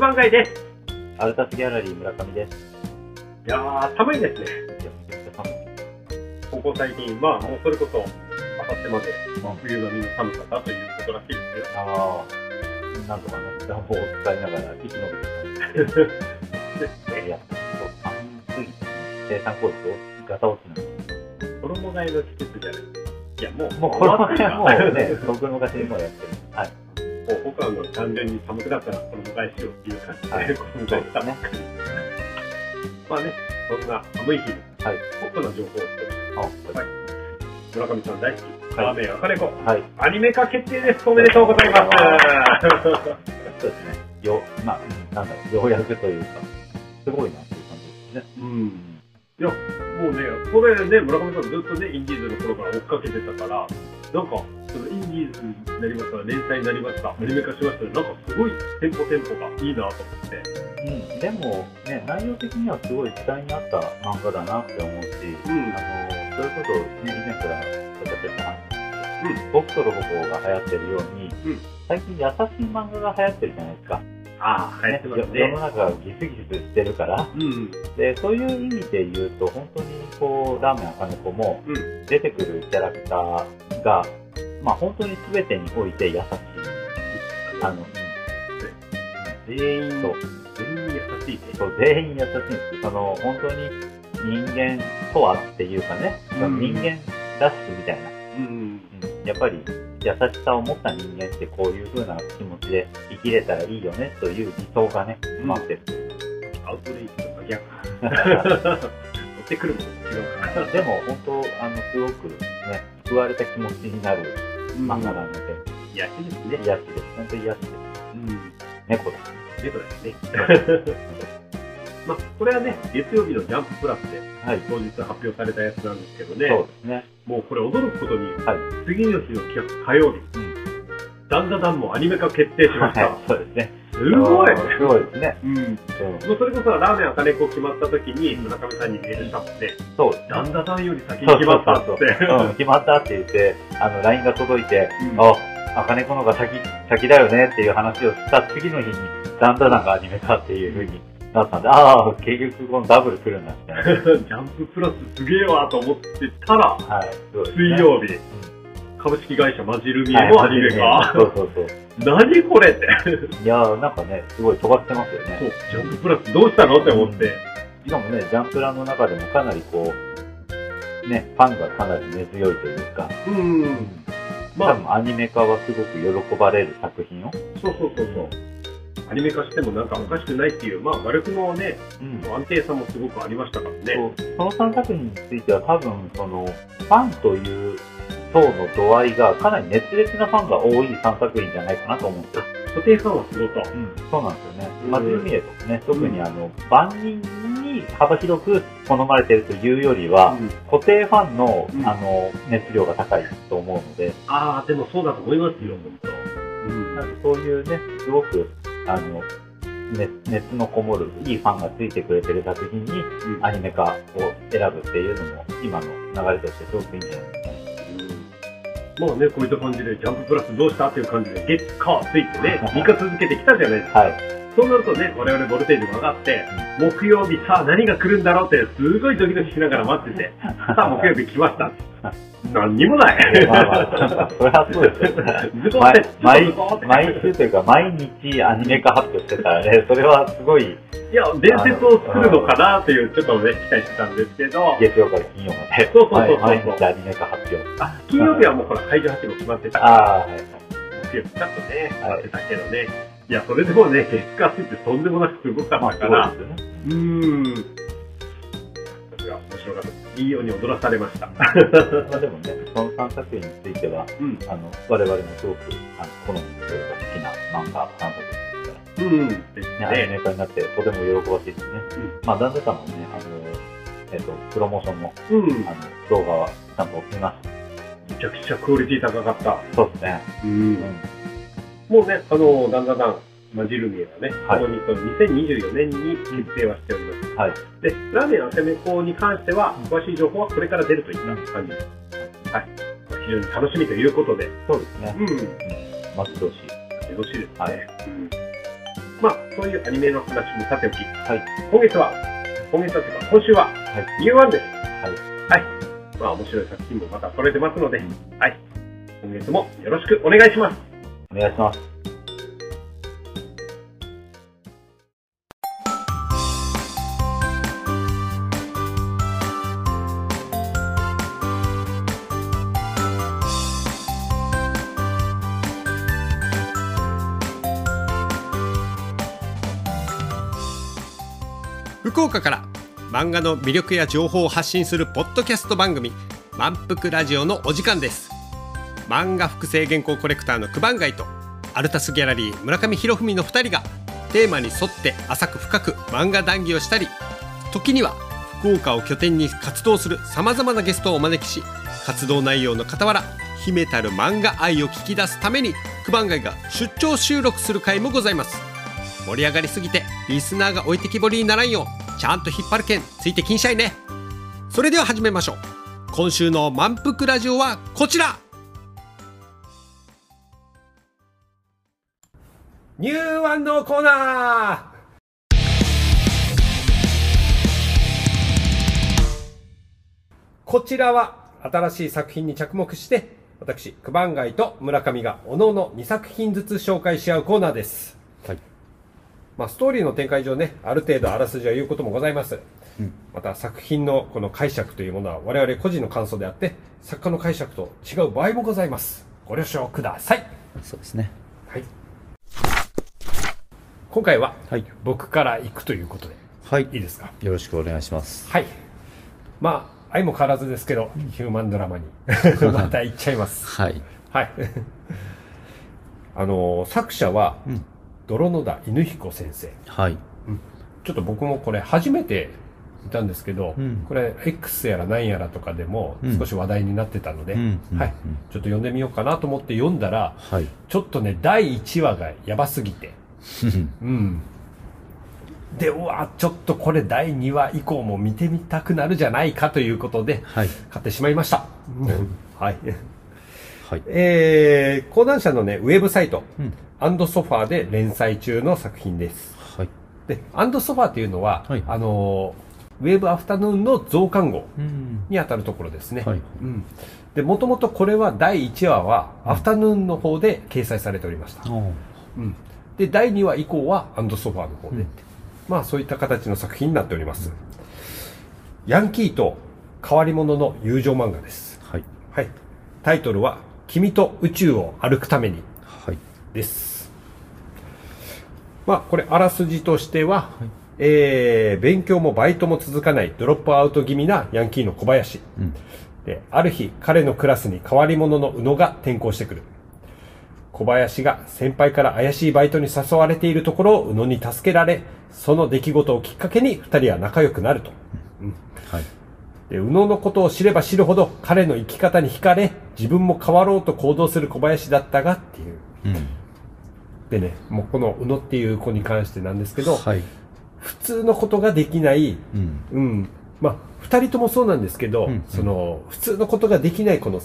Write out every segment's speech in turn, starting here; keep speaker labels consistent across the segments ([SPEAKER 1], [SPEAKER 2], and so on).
[SPEAKER 1] 番街です。
[SPEAKER 2] アルタスギャラリー村上です。
[SPEAKER 1] いやー、寒いですね。ここ最近、まあ、もうそれこそ、あさってまで、まあ、冬並みの寒さだということらしいですよ。
[SPEAKER 2] ああ、なんとかね、暖房を使いながら生き延びてたん でいや、寒すぎて、生産効率をガタ落ちなんです
[SPEAKER 1] 衣替えの季節じゃない。いや、もう、
[SPEAKER 2] もうこの前も
[SPEAKER 1] 終わって
[SPEAKER 2] うね
[SPEAKER 1] る、
[SPEAKER 2] 僕の昔にもやってる。はい。
[SPEAKER 1] もう僕はもう単純に寒くなったら衣替えしようっていう感じで、
[SPEAKER 2] はい
[SPEAKER 1] 衣替えしたばっかり。まあね、そんな寒い日に、
[SPEAKER 2] はい。
[SPEAKER 1] ポッ情報を
[SPEAKER 2] あ、
[SPEAKER 1] はい。村上さん大好き、
[SPEAKER 2] はい
[SPEAKER 1] ラーメン赤猫、
[SPEAKER 2] はい。
[SPEAKER 1] アニメ化決定です。おめでとうございます。
[SPEAKER 2] そうですね。よ、まあ、うんなんだろう、ようやくというか、すごいなっていう感じですね。
[SPEAKER 1] うん。いや、もうね、これね、村上さんずっとね、インディーズの頃から追っかけてたから、なんか、そのインディーズになりました、連載になりました、アニメ化しましたなんかすごいテンポテンポがいいなと思って。
[SPEAKER 2] うん。でも、ね、内容的にはすごい時代に合った漫画だなって思うし、
[SPEAKER 1] うん
[SPEAKER 2] あの、それこそ、ね、以前から私たち話うん、僕とロボコが流行ってるように、
[SPEAKER 1] うん
[SPEAKER 2] 最近優しい漫画が流行ってるじゃないですか。
[SPEAKER 1] ああ、流行ってます
[SPEAKER 2] 世の
[SPEAKER 1] ね。
[SPEAKER 2] 中がギスギスしてるから。
[SPEAKER 1] うん。
[SPEAKER 2] で、そういう意味で言うと、本当にこう、ラーメン赤猫も
[SPEAKER 1] うん。
[SPEAKER 2] 出てくるキャラクターが、まあ本当に全てにおいて優しい。あの、うん
[SPEAKER 1] 全員、
[SPEAKER 2] そう
[SPEAKER 1] 全員優しいね。
[SPEAKER 2] そう、全員優しいんです。その、本当に人間とはっていうかね、
[SPEAKER 1] うん
[SPEAKER 2] 人間らしくみたいな。
[SPEAKER 1] うん。
[SPEAKER 2] うんやっぱり優しさを持った人間ってこういう風な気持ちで生きれたらいいよねという理想がね、
[SPEAKER 1] うん
[SPEAKER 2] 待ってる。
[SPEAKER 1] アウトレイジとか逆。持ってくるものと違うから。
[SPEAKER 2] でも本当、あの、すごくね、救われた気持ちになる漫画なので、
[SPEAKER 1] 癒しですね。
[SPEAKER 2] 癒しです。本当に癒しです。
[SPEAKER 1] うん。
[SPEAKER 2] 猫です。
[SPEAKER 1] 猫ですね。まあ、これはね、月曜日のジャンププラスで
[SPEAKER 2] はい。
[SPEAKER 1] 当日発表されたやつなんですけどね、
[SPEAKER 2] そうですね。
[SPEAKER 1] もうこれ驚くことに、
[SPEAKER 2] はい。
[SPEAKER 1] 次の日の企画火曜日、
[SPEAKER 2] うん
[SPEAKER 1] ダンダダンもアニメ化決定しました。
[SPEAKER 2] はい。そうですね。
[SPEAKER 1] すごい
[SPEAKER 2] すごいですね。
[SPEAKER 1] うん。
[SPEAKER 2] うん
[SPEAKER 1] もうそれこそラーメン赤猫決まった時に村上さんにメールしたもんね、
[SPEAKER 2] そうですね。
[SPEAKER 1] ダンダダンより先に決まったって。
[SPEAKER 2] うん、決まったって言って、あの、LINE が届いて、
[SPEAKER 1] うん
[SPEAKER 2] あ、赤猫のが先、先だよねっていう話をした次の日に、ダンダダンがアニメ化っていう風になったんで、ああ、結局このダブル来るんだみたいな。
[SPEAKER 1] ジャンププラスすげえわと思ってたら、
[SPEAKER 2] はい、
[SPEAKER 1] 水曜日、
[SPEAKER 2] うん
[SPEAKER 1] 株式会社マジルミエのアニメ化。
[SPEAKER 2] そうそうそう。
[SPEAKER 1] 何これって。
[SPEAKER 2] いやー、なんかね、すごい尖ってますよ
[SPEAKER 1] そう
[SPEAKER 2] ね。、
[SPEAKER 1] ジャンププラスどうしたのって思って。
[SPEAKER 2] しかもね、ジャンプラの中でもかなりこう、ね、ファンがかなり根強いというか、
[SPEAKER 1] うん。まあ、
[SPEAKER 2] 多分アニメ化はすごく喜ばれる作品を。
[SPEAKER 1] そうそうそうそう。アニメ化してもなんかおかしくないっていう、まあ、画力のね、
[SPEAKER 2] うん
[SPEAKER 1] 安定さもすごくありましたからね。
[SPEAKER 2] その3作品については多分そのファンという層の度合いがかなり熱烈なファンが多い3作品じゃないかなと思ってる。
[SPEAKER 1] 固定ファンはすごと。
[SPEAKER 2] うん、そうなんですよね。
[SPEAKER 1] うん
[SPEAKER 2] マジルミエとかね、特にあの、万人に幅広く好まれてるというよりは、
[SPEAKER 1] うん
[SPEAKER 2] 固定ファンの、
[SPEAKER 1] うん
[SPEAKER 2] あの、熱量が高いと思うので、
[SPEAKER 1] ああ、でもそうだと思いますよ、本当。うん
[SPEAKER 2] なんかそういうね、すごく、あの、熱熱のこもるいいファンがついてくれてる作品に
[SPEAKER 1] うん
[SPEAKER 2] アニメ化を選ぶっていうのも今の流れとしてすごくいいんじゃないですかね。
[SPEAKER 1] まあね、こういった感じで、ジャンププラスどうしたっていう感じで、月、火、水ってね、3日続けてきたじゃないですか。
[SPEAKER 2] はい。
[SPEAKER 1] そうなるとね、我々ボルテージも上がって、木曜日さあ何が来るんだろうって、すごいドキドキしながら待ってて、さあ木曜日来ました。何にもない。
[SPEAKER 2] まあまあ、それはそうですよね。毎毎週というか、毎日アニメ化発表してたらね、それはすごい、
[SPEAKER 1] いや、伝説を作るのかなっていう、ちょっとね、期待してたんですけど、
[SPEAKER 2] 月曜から金曜まで、
[SPEAKER 1] そうそうそうそう
[SPEAKER 2] 毎毎日アニメ化発表。
[SPEAKER 1] あ金曜日はもうほら、会場発表決まってた
[SPEAKER 2] ああ、はい。
[SPEAKER 1] 木曜日ちょっとね、
[SPEAKER 2] はい
[SPEAKER 1] 待ってたけどね。いや、それでもね、月火水ってとんでもなくすごかったから、
[SPEAKER 2] ですよね。
[SPEAKER 1] うーん。それが面白かった。いいように踊らされました。
[SPEAKER 2] まあでもね、その3作品については、
[SPEAKER 1] うん。
[SPEAKER 2] あの、我々もすごく、あの、好みというか好きな漫画3作品ですから。
[SPEAKER 1] うん。です
[SPEAKER 2] ね、アニ
[SPEAKER 1] ね。
[SPEAKER 2] メ化になってとても喜ばしいですね。
[SPEAKER 1] うん
[SPEAKER 2] まあ、旦那さんもね、あの、えっ、と、プロモーションの、
[SPEAKER 1] うん。
[SPEAKER 2] あの、動画はちゃんと見ました。
[SPEAKER 1] めちゃくちゃクオリティ高かった。
[SPEAKER 2] そうですね。
[SPEAKER 1] うん
[SPEAKER 2] うん。
[SPEAKER 1] もうね、あの、だんだんだん、マジルミエはね、
[SPEAKER 2] はい
[SPEAKER 1] この2024年に決定はしております。
[SPEAKER 2] はい。
[SPEAKER 1] で、ラーメン赤めこに関しては、詳しい情報はこれから出るといった感じです。はい。非常に楽しみということで、
[SPEAKER 2] そうですね。
[SPEAKER 1] うん。
[SPEAKER 2] うん。待ち遠しい。
[SPEAKER 1] よろしいですね。
[SPEAKER 2] はい
[SPEAKER 1] うん
[SPEAKER 3] まあ、そういうアニメの話もさておき、
[SPEAKER 2] はい。
[SPEAKER 3] 今月は、今月はというか、今週は、
[SPEAKER 2] はい。
[SPEAKER 3] ニューワンです。
[SPEAKER 2] はい。
[SPEAKER 3] はい。まあ、面白い作品もまた揃えてますので、はい。今月もよろしくお願いします。
[SPEAKER 2] お願いします。
[SPEAKER 1] 福岡から漫画の魅力や情報を発信するポッドキャスト番組「満腹ラジオ」のお時間です漫画複製原稿コレクターの九番街とアルタスギャラリー村上博文の2人がテーマに沿って浅く深く漫画談義をしたり時には福岡を拠点に活動するさまざまなゲストをお招きし活動内容の傍ら秘めたる漫画愛を聞き出すために九番街が出張収録する回もございます。盛り上がりすぎてリスナーが置いてきぼりにならんようちゃんと引っ張るけんついてきんしゃいね。それでは始めましょう。今週の満腹ラジオはこちら。ニューワンのコーナーこちらは新しい作品に着目して私九番街と村上がおのおの2作品ずつ紹介し合うコーナーです
[SPEAKER 2] はい。
[SPEAKER 1] まあ、ストーリーの展開上ね、ある程度あらすじは言うこともございます。
[SPEAKER 2] うん
[SPEAKER 1] また作品のこの解釈というものは我々個人の感想であって、作家の解釈と違う場合もございます。ご了承ください。
[SPEAKER 2] そうですね。
[SPEAKER 1] はい。今回は
[SPEAKER 2] はい。
[SPEAKER 1] 僕から行くということで、
[SPEAKER 2] はい。
[SPEAKER 1] いいですか？
[SPEAKER 2] よろしくお願いします。
[SPEAKER 1] はい。まあ、相も変わらずですけど、ヒューマンドラマに また行っちゃいます。
[SPEAKER 2] はい。
[SPEAKER 1] はい。あの、作者は、
[SPEAKER 2] うん。
[SPEAKER 1] 泥野田犬彦先生。
[SPEAKER 2] はい。
[SPEAKER 1] ちょっと僕もこれ初めて見たんですけど、
[SPEAKER 2] うん
[SPEAKER 1] これ X やら何やらとかでも
[SPEAKER 2] うん
[SPEAKER 1] 少し話題になってたので、
[SPEAKER 2] うんうん
[SPEAKER 1] はい、
[SPEAKER 2] うん
[SPEAKER 1] ちょっと読んでみようかなと思って読んだら、
[SPEAKER 2] はい。
[SPEAKER 1] ちょっとね、第1話がやばすぎて、うん。で、うわ、ちょっとこれ第2話以降も見てみたくなるじゃないかということで、
[SPEAKER 2] はい。
[SPEAKER 1] 買ってしまいました。はい。
[SPEAKER 2] はい。
[SPEAKER 1] えー、講談社のね、ウェブサイト、
[SPEAKER 2] うん。
[SPEAKER 1] アンドソファーで連載中の作品です。
[SPEAKER 2] はい。
[SPEAKER 1] で、アンドソファーっていうのは、
[SPEAKER 2] はい
[SPEAKER 1] あのー、ウェブアフタヌーンの増刊号
[SPEAKER 2] うん。
[SPEAKER 1] にあたるところですね。
[SPEAKER 2] はい。
[SPEAKER 1] うん。で、もともとこれは第1話は、アフタヌーンの方で掲載されておりました。
[SPEAKER 2] お
[SPEAKER 1] うん。で、第2話以降は、アンドソファーの方で、
[SPEAKER 2] うん
[SPEAKER 1] まあ、そういった形の作品になっております。ヤンキーと変わり者の友情漫画です。
[SPEAKER 2] はい。
[SPEAKER 1] はい。タイトルは、君と宇宙を歩くために
[SPEAKER 2] はい。
[SPEAKER 1] です。まあ、これ、あらすじとしては、えー、勉強もバイトも続かないドロップアウト気味なヤンキーの小林。
[SPEAKER 2] うん。
[SPEAKER 1] で、ある日、彼のクラスに変わり者の宇野が転校してくる。小林が先輩から怪しいバイトに誘われているところを宇野に助けられ、その出来事をきっかけに二人は仲良くなると。
[SPEAKER 2] はい。
[SPEAKER 1] で、宇野のことを知れば知るほど彼の生き方に惹かれ、自分も変わろうと行動する小林だったがっていう。
[SPEAKER 2] うん。
[SPEAKER 1] でね、もうこの宇野っていう子に関してなんですけど、
[SPEAKER 2] はい。
[SPEAKER 1] 普通のことができない、
[SPEAKER 2] うん。
[SPEAKER 1] うん。まあ、二人ともそうなんですけど、
[SPEAKER 2] うん
[SPEAKER 1] その、普通のことができないこの、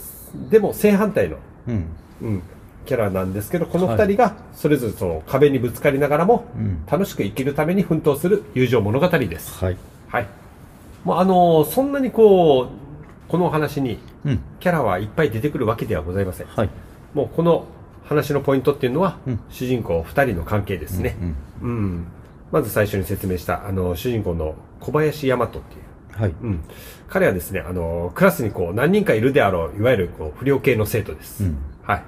[SPEAKER 1] でも正反対の、
[SPEAKER 2] うん。
[SPEAKER 1] うん、キャラなんですけど、この二人がそれぞれその壁にぶつかりながらも、
[SPEAKER 2] うん。
[SPEAKER 1] 楽しく生きるために奮闘する友情物語です。
[SPEAKER 2] はい。
[SPEAKER 1] はい。もうあのーそんなにこう、このお話に
[SPEAKER 2] うん。
[SPEAKER 1] キャラはいっぱい出てくるわけではございません。
[SPEAKER 2] はい。
[SPEAKER 1] もうこの話のポイントっていうのは、
[SPEAKER 2] うん
[SPEAKER 1] 主人公二人の関係ですね。
[SPEAKER 2] うん。
[SPEAKER 1] うん。まず最初に説明した、あの、主人公の小林大和っていう。
[SPEAKER 2] はい。
[SPEAKER 1] うん。彼はですね、あの、クラスにこう何人かいるであろう、いわゆるこう不良系の生徒です。
[SPEAKER 2] うん。
[SPEAKER 1] はい。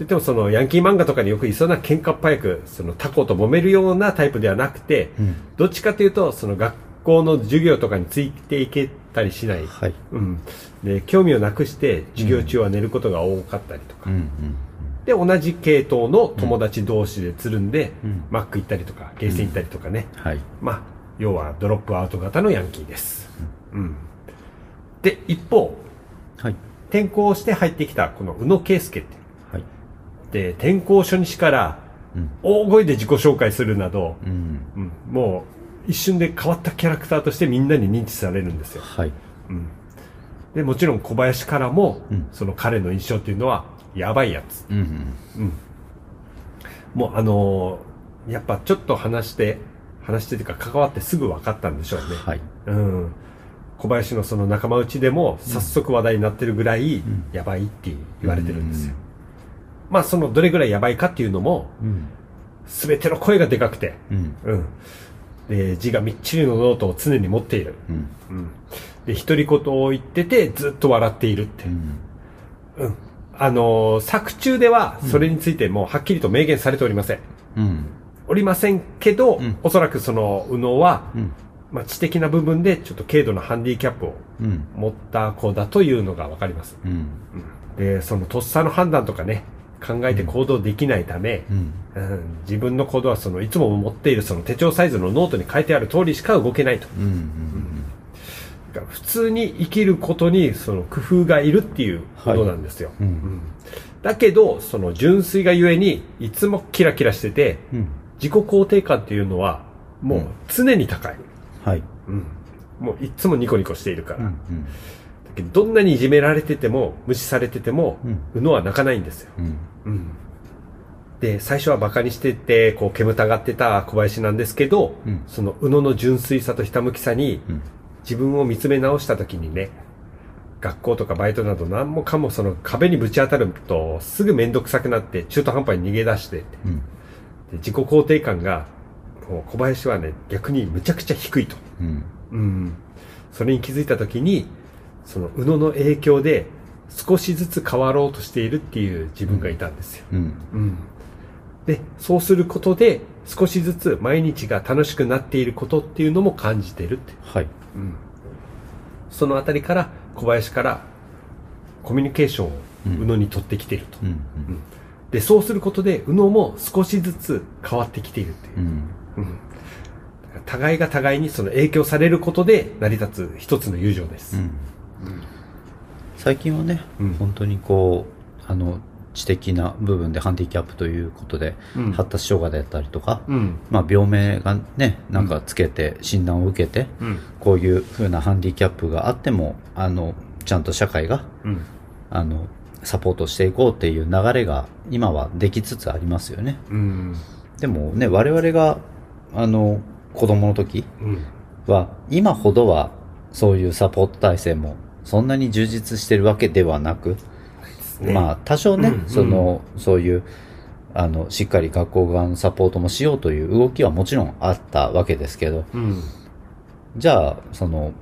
[SPEAKER 1] と言ってもそのヤンキー漫画とかによくいそうな喧嘩っ早く、そのタコと揉めるようなタイプではなくて、
[SPEAKER 2] うん。
[SPEAKER 1] どっちかというと、その学校の授業とかについていけたりしない。
[SPEAKER 2] はい。
[SPEAKER 1] うん。で、興味をなくして、授業中は寝ることが多かったりとか。
[SPEAKER 2] うん。うん。
[SPEAKER 1] で、同じ系統の友達同士でつるんで、
[SPEAKER 2] うん
[SPEAKER 1] マック行ったりとか、ゲーセン行ったりとかね。
[SPEAKER 2] はい。
[SPEAKER 1] まあ、要はドロップアウト型のヤンキーです。うん。で、一方、
[SPEAKER 2] はい。
[SPEAKER 1] 転校して入ってきたこの宇野圭介って。
[SPEAKER 2] はい。
[SPEAKER 1] で、転校初日から
[SPEAKER 2] うん。
[SPEAKER 1] 大声で自己紹介するなど、
[SPEAKER 2] うん。
[SPEAKER 1] うん、もう一瞬で変わったキャラクターとしてみんなに認知されるんですよ。
[SPEAKER 2] はい。
[SPEAKER 1] うん。で、もちろん小林からも、
[SPEAKER 2] うん
[SPEAKER 1] その彼の印象っていうのは、やばいやつ。
[SPEAKER 2] うん。
[SPEAKER 1] うん。もうあのーやっぱちょっと話して話してというか関わってすぐ分かったんでしょうね、
[SPEAKER 4] はい。
[SPEAKER 1] うん、小林のその仲間内でも早速話題になってるぐらい
[SPEAKER 4] ん
[SPEAKER 1] やばいって言われてるんですよ、まあそのどれぐらいやばいかっていうのも
[SPEAKER 4] うん。
[SPEAKER 1] 全ての声がでかくて、
[SPEAKER 4] うん。
[SPEAKER 1] うん、で字がみっちりのノートを常に持っている、
[SPEAKER 4] うん。
[SPEAKER 1] うん、で独り言を言っててずっと笑っているって、
[SPEAKER 4] うん。
[SPEAKER 1] うんあのー作中ではそれについてもうはっきりと明言されておりません、
[SPEAKER 4] うん。
[SPEAKER 1] おりませんけど、
[SPEAKER 4] うん
[SPEAKER 1] おそらくその右脳は、
[SPEAKER 4] うん。
[SPEAKER 1] まあ、知的な部分でちょっと軽度なハンディキャップを
[SPEAKER 4] うん。
[SPEAKER 1] 持った子だというのがわかります。
[SPEAKER 4] うん。
[SPEAKER 1] で、そのとっさの判断とかね、考えて行動できないため、
[SPEAKER 4] うん。
[SPEAKER 1] うん自分の行動はそのいつも持っているその手帳サイズのノートに書いてある通りしか動けないと。
[SPEAKER 4] うん。
[SPEAKER 1] だから普通に生きることにその工夫がいるっていうことなんですよ。
[SPEAKER 4] うん。
[SPEAKER 1] うんだけど、その純粋がゆえに、いつもキラキラしてて、
[SPEAKER 4] うん。
[SPEAKER 1] 自己肯定感っていうのは、もう常に高い。
[SPEAKER 4] はい。
[SPEAKER 1] うん。もういつもニコニコしているから。
[SPEAKER 4] うん。
[SPEAKER 1] だけどどんなにいじめられてても、無視されてても、
[SPEAKER 4] うん
[SPEAKER 1] 宇野は泣かないんですよ。
[SPEAKER 4] うん。
[SPEAKER 1] うん。で、最初は馬鹿にしてて、こう、煙たがってた小林なんですけど、
[SPEAKER 4] うん
[SPEAKER 1] その宇野の純粋さとひたむきさに、
[SPEAKER 4] うん。
[SPEAKER 1] 自分を見つめ直した時にね、学校とかバイトなど何もかもその壁にぶち当たると、すぐめんどくさくなって中途半端に逃げ出して、で
[SPEAKER 4] うん。
[SPEAKER 1] 自己肯定感が、もう小林はね、逆にむちゃくちゃ低いと。
[SPEAKER 4] うん。
[SPEAKER 1] うん。それに気づいた時に、その宇野の影響で少しずつ変わろうとしているっていう自分がいたんですよ。
[SPEAKER 4] うん。
[SPEAKER 1] うん。で、そうすることで少しずつ毎日が楽しくなっていることっていうのも感じてるって。
[SPEAKER 4] はい。
[SPEAKER 1] うん。そのあたりから小林からコミュニケーションを
[SPEAKER 4] うん
[SPEAKER 1] 宇野に取ってきていると。
[SPEAKER 4] うん。
[SPEAKER 1] で、そうすることで宇野も少しずつ変わってきているっていう
[SPEAKER 4] う。ん。
[SPEAKER 1] うん。互いが互いにその影響されることで成り立つ一つの友情です。
[SPEAKER 4] うん。最近はね、
[SPEAKER 1] うん
[SPEAKER 4] 本当にこう、あの、知的な部分でハンディキャップということで、
[SPEAKER 1] うん
[SPEAKER 4] 発達障害だったりとか、
[SPEAKER 1] うん。
[SPEAKER 4] まあ病名がね、なんかつけて診断を受けて、
[SPEAKER 1] うん。
[SPEAKER 4] こういう風なハンディキャップがあっても、あの、ちゃんと社会が、
[SPEAKER 1] うん。
[SPEAKER 4] あの、サポートしていこうっていう流れが今はできつつありますよね。
[SPEAKER 1] うん。
[SPEAKER 4] でもね、我々が、あの、子供の時
[SPEAKER 1] うん。
[SPEAKER 4] は、今ほどはそういうサポート体制もそんなに充実してるわけではなく、
[SPEAKER 1] ね
[SPEAKER 4] まあ多少ね、
[SPEAKER 1] うん
[SPEAKER 4] その、そういう、あの、しっかり学校側のサポートもしようという動きはもちろんあったわけですけど、
[SPEAKER 1] うん。
[SPEAKER 4] じゃあ、その、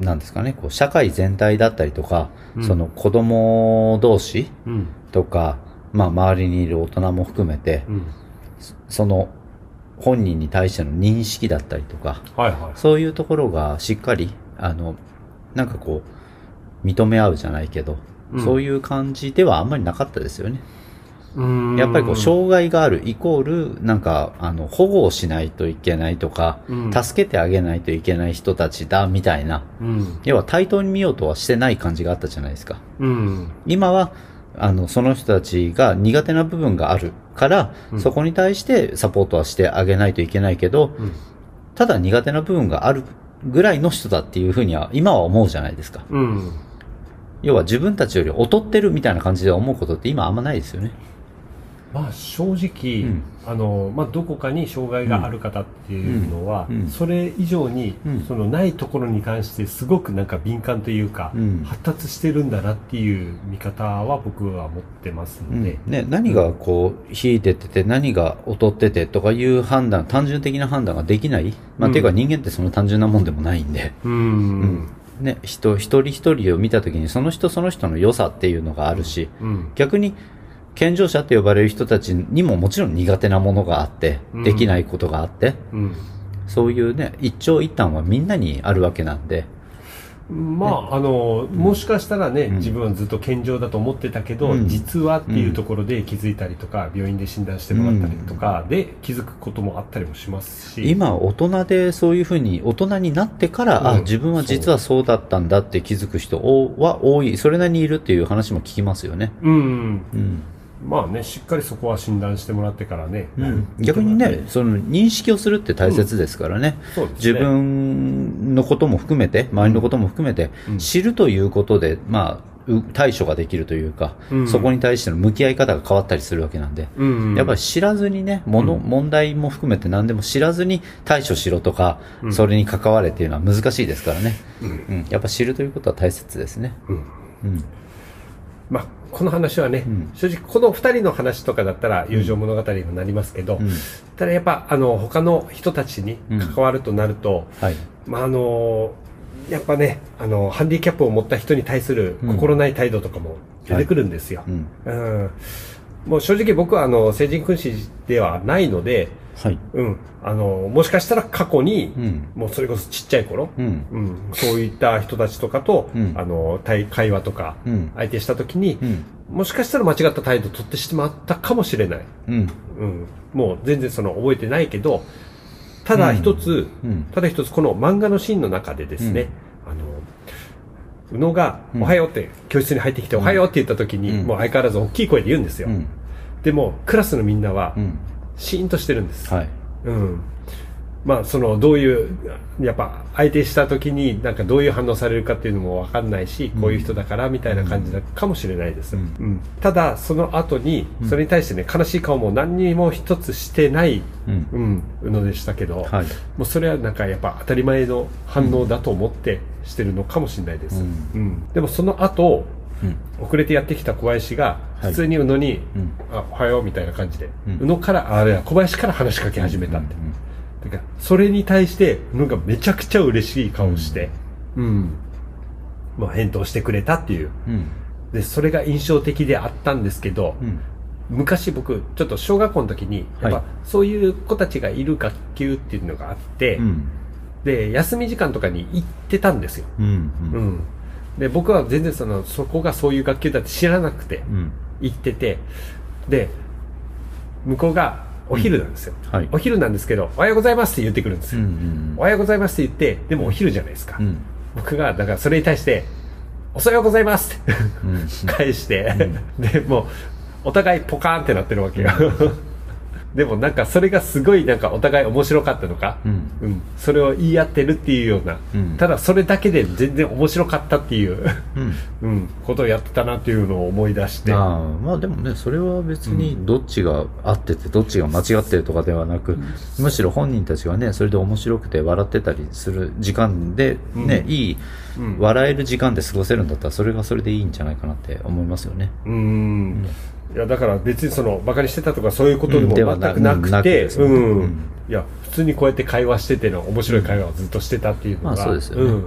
[SPEAKER 4] なんですかね、こう、社会全体だったりとか、
[SPEAKER 1] うん
[SPEAKER 4] その子供同士
[SPEAKER 1] うん。
[SPEAKER 4] とか、まあ周りにいる大人も含めて、
[SPEAKER 1] うん。
[SPEAKER 4] その本人に対しての認識だったりとか、
[SPEAKER 1] はいはい。
[SPEAKER 4] そういうところがしっかり、あの、なんかこう、認め合うじゃないけど、
[SPEAKER 1] うん
[SPEAKER 4] そういう感じではあんまりなかったですよね。
[SPEAKER 1] うん
[SPEAKER 4] やっぱりこう、障害があるイコール、なんか、あの、保護をしないといけないとか、
[SPEAKER 1] うん
[SPEAKER 4] 助けてあげないといけない人たちだ、みたいな、
[SPEAKER 1] うん。
[SPEAKER 4] 要は対等に見ようとはしてない感じがあったじゃないですか。
[SPEAKER 1] うん。
[SPEAKER 4] 今は、あの、その人たちが苦手な部分があるから、
[SPEAKER 1] うん
[SPEAKER 4] そこに対してサポートはしてあげないといけないけど、
[SPEAKER 1] うん。
[SPEAKER 4] ただ苦手な部分があるぐらいの人だっていうふうには今は思うじゃないですか。
[SPEAKER 1] うん。
[SPEAKER 4] 要は自分たちより劣ってるみたいな感じで思うことって今あんまないですよね。
[SPEAKER 1] まあ正直、
[SPEAKER 4] うん
[SPEAKER 1] あの、まあどこかに障害がある方っていうのは、
[SPEAKER 4] うんうん
[SPEAKER 1] それ以上に、
[SPEAKER 4] うん
[SPEAKER 1] そのないところに関してすごくなんか敏感というか、
[SPEAKER 4] うん
[SPEAKER 1] 発達してるんだなっていう見方は僕は持ってますので、
[SPEAKER 4] ね、何がこう、秀でてて、何が劣っててとかいう判断、単純的な判断ができない。まあ、
[SPEAKER 1] うん
[SPEAKER 4] ていうか人間ってその単純なもんでもないんで。
[SPEAKER 1] うん。
[SPEAKER 4] うんね、人、一人一人を見たときにその人その人の良さっていうのがあるし、
[SPEAKER 1] うん。
[SPEAKER 4] 逆に、健常者って呼ばれる人たちにももちろん苦手なものがあって、
[SPEAKER 1] うん
[SPEAKER 4] できないことがあって、
[SPEAKER 1] うん。
[SPEAKER 4] そういうね、一長一短はみんなにあるわけなんで、
[SPEAKER 1] まあ、あの、もしかしたらね、
[SPEAKER 4] うん
[SPEAKER 1] 自分はずっと健常だと思ってたけど、
[SPEAKER 4] うん
[SPEAKER 1] 実はっていうところで気づいたりとか、病院で診断してもらったりとかで気づくこともあったりもしますし。
[SPEAKER 4] 今大人でそういうふうに大人になってから、あ、
[SPEAKER 1] うん
[SPEAKER 4] 自分は実はそうだったんだって気づく人は多い、それなりにいるっていう話も聞きますよね。
[SPEAKER 1] うん。
[SPEAKER 4] うん。
[SPEAKER 1] まあね、しっかりそこは診断してもらってからね。
[SPEAKER 4] 逆にね、その認識をするって大切ですからね。
[SPEAKER 1] そうですね。
[SPEAKER 4] 自分のことも含めて、周りのことも含めて、
[SPEAKER 1] うん
[SPEAKER 4] 知るということで、まあ、う対処ができるというか、
[SPEAKER 1] うん
[SPEAKER 4] そこに対しての向き合い方が変わったりするわけなんで、
[SPEAKER 1] うん
[SPEAKER 4] やっぱり知らずにね、もの、
[SPEAKER 1] うん
[SPEAKER 4] 問題も含めて何でも知らずに対処しろとか、
[SPEAKER 1] うん
[SPEAKER 4] それに関われっていうのは難しいですからね。
[SPEAKER 1] うん
[SPEAKER 4] うん。やっぱ知るということは大切ですね。
[SPEAKER 1] うん
[SPEAKER 4] うん。
[SPEAKER 1] まあ、この話はね、
[SPEAKER 4] うん
[SPEAKER 1] 正直この二人の話とかだったら友情物語にもなりますけど、
[SPEAKER 4] うん。
[SPEAKER 1] ただやっぱあの他の人たちに関わるとなると、
[SPEAKER 4] はい。
[SPEAKER 1] まああのやっぱねあのハンディキャップを持った人に対する心ない態度とかも出てくるんですよ、
[SPEAKER 4] うん。
[SPEAKER 1] うんもう正直僕はあの成人君子ではないので、
[SPEAKER 4] はい。
[SPEAKER 1] うん、あのもしかしたら過去に、
[SPEAKER 4] うん。
[SPEAKER 1] もうそれこそちっちゃい頃、
[SPEAKER 4] うん。
[SPEAKER 1] うん、そういった人たちとかと、
[SPEAKER 4] うん
[SPEAKER 1] あの対会話とか
[SPEAKER 4] うん。
[SPEAKER 1] 相手した時に、
[SPEAKER 4] うん。
[SPEAKER 1] もしかしたら間違った態度を取ってしまったかもしれない。
[SPEAKER 4] うん。
[SPEAKER 1] うん。もう全然その覚えてないけど、ただ一つ、
[SPEAKER 4] うん。
[SPEAKER 1] ただ一つこの漫画のシーンの中でですね、あの、宇野が、
[SPEAKER 4] うん
[SPEAKER 1] おはようって教室に入ってきて、おはようって言った時に、
[SPEAKER 4] うん
[SPEAKER 1] もう相変わらず大きい声で言うんですよ。
[SPEAKER 4] うん。
[SPEAKER 1] でも、クラスのみんなは
[SPEAKER 4] う、ん。
[SPEAKER 1] シーンとしてるんです。
[SPEAKER 4] はい。
[SPEAKER 1] うん。まあ、その、どういう、やっぱ、相手した時に、なんかどういう反応されるかっていうのもわかんないし、こういう人だから、みたいな感じだかもしれないです。
[SPEAKER 4] うん
[SPEAKER 1] うんただ、その後に
[SPEAKER 4] う、ん
[SPEAKER 1] それに対してね、悲しい顔も何にも一つしてない、
[SPEAKER 4] うん。
[SPEAKER 1] うん、宇野でしたけど、
[SPEAKER 4] はい。
[SPEAKER 1] もうそれはなんかやっぱ当たり前の反応だと思ってしてるのかもしれないです。
[SPEAKER 4] う
[SPEAKER 1] うんん。でもその後、
[SPEAKER 4] うん。
[SPEAKER 1] 遅れてやってきた小林が、
[SPEAKER 4] はい
[SPEAKER 1] 普通に宇野に、
[SPEAKER 4] うん。
[SPEAKER 1] あ、おはようみたいな感じで、
[SPEAKER 4] うん
[SPEAKER 1] 宇野から、あれや、小林から話しかけ始めたって。
[SPEAKER 4] うん
[SPEAKER 1] てか、それに対して、宇野がめちゃくちゃ嬉しい顔して、うん。まあ、返答してくれたっていう。
[SPEAKER 4] うん。
[SPEAKER 1] で、それが印象的であったんですけど、
[SPEAKER 4] うん。
[SPEAKER 1] 昔僕、ちょっと小学校の時に、やっぱ、
[SPEAKER 4] はい
[SPEAKER 1] そういう子たちがいる学級っていうのがあって、
[SPEAKER 4] うん。
[SPEAKER 1] で、休み時間とかに行ってたんですよ。
[SPEAKER 4] うん。
[SPEAKER 1] う
[SPEAKER 4] うん。
[SPEAKER 1] ん。で、僕は全然その、そこがそういう学級だって知らなくて、
[SPEAKER 4] うん。
[SPEAKER 1] 行ってて、で、向こうがお昼なんですよ。
[SPEAKER 4] はい。
[SPEAKER 1] お昼なんですけど、おはようございますって言ってくるんです
[SPEAKER 4] うん。
[SPEAKER 1] よ。
[SPEAKER 4] うん
[SPEAKER 1] お。はようございますって言って、でもお昼じゃないですか。
[SPEAKER 4] うん。
[SPEAKER 1] 僕が、だからそれに対して、おはようございますって
[SPEAKER 4] うん。
[SPEAKER 1] 返して、で、もう、お互いポカーンってなってるわけよ。でもなんかそれがすごいなんかお互い面白かったのか、
[SPEAKER 4] うん。
[SPEAKER 1] うん、それを言い合ってるっていうような、
[SPEAKER 4] うん。
[SPEAKER 1] ただそれだけで全然面白かったっていう、
[SPEAKER 4] うん。
[SPEAKER 1] うん、ことをやってたなっていうのを思い出して、
[SPEAKER 4] ああまあでもねそれは別にどっちが合っててどっちが間違ってるとかではなく、むしろ本人たちがねそれで面白くて笑ってたりする時間でね、
[SPEAKER 1] うん。
[SPEAKER 4] いい
[SPEAKER 1] うん。
[SPEAKER 4] 笑える時間で過ごせるんだったらそれがそれでいいんじゃないかなって思いますよね。
[SPEAKER 1] うーんいやだから別にそのバカにしてたとかそういうことでも全く
[SPEAKER 4] なく
[SPEAKER 1] て、
[SPEAKER 4] ですよね
[SPEAKER 1] うん。
[SPEAKER 4] うん。
[SPEAKER 1] いや普通にこうやって会話してての面白い会話をずっとしてたっていうのが、
[SPEAKER 4] まあそうですよね。
[SPEAKER 1] ん。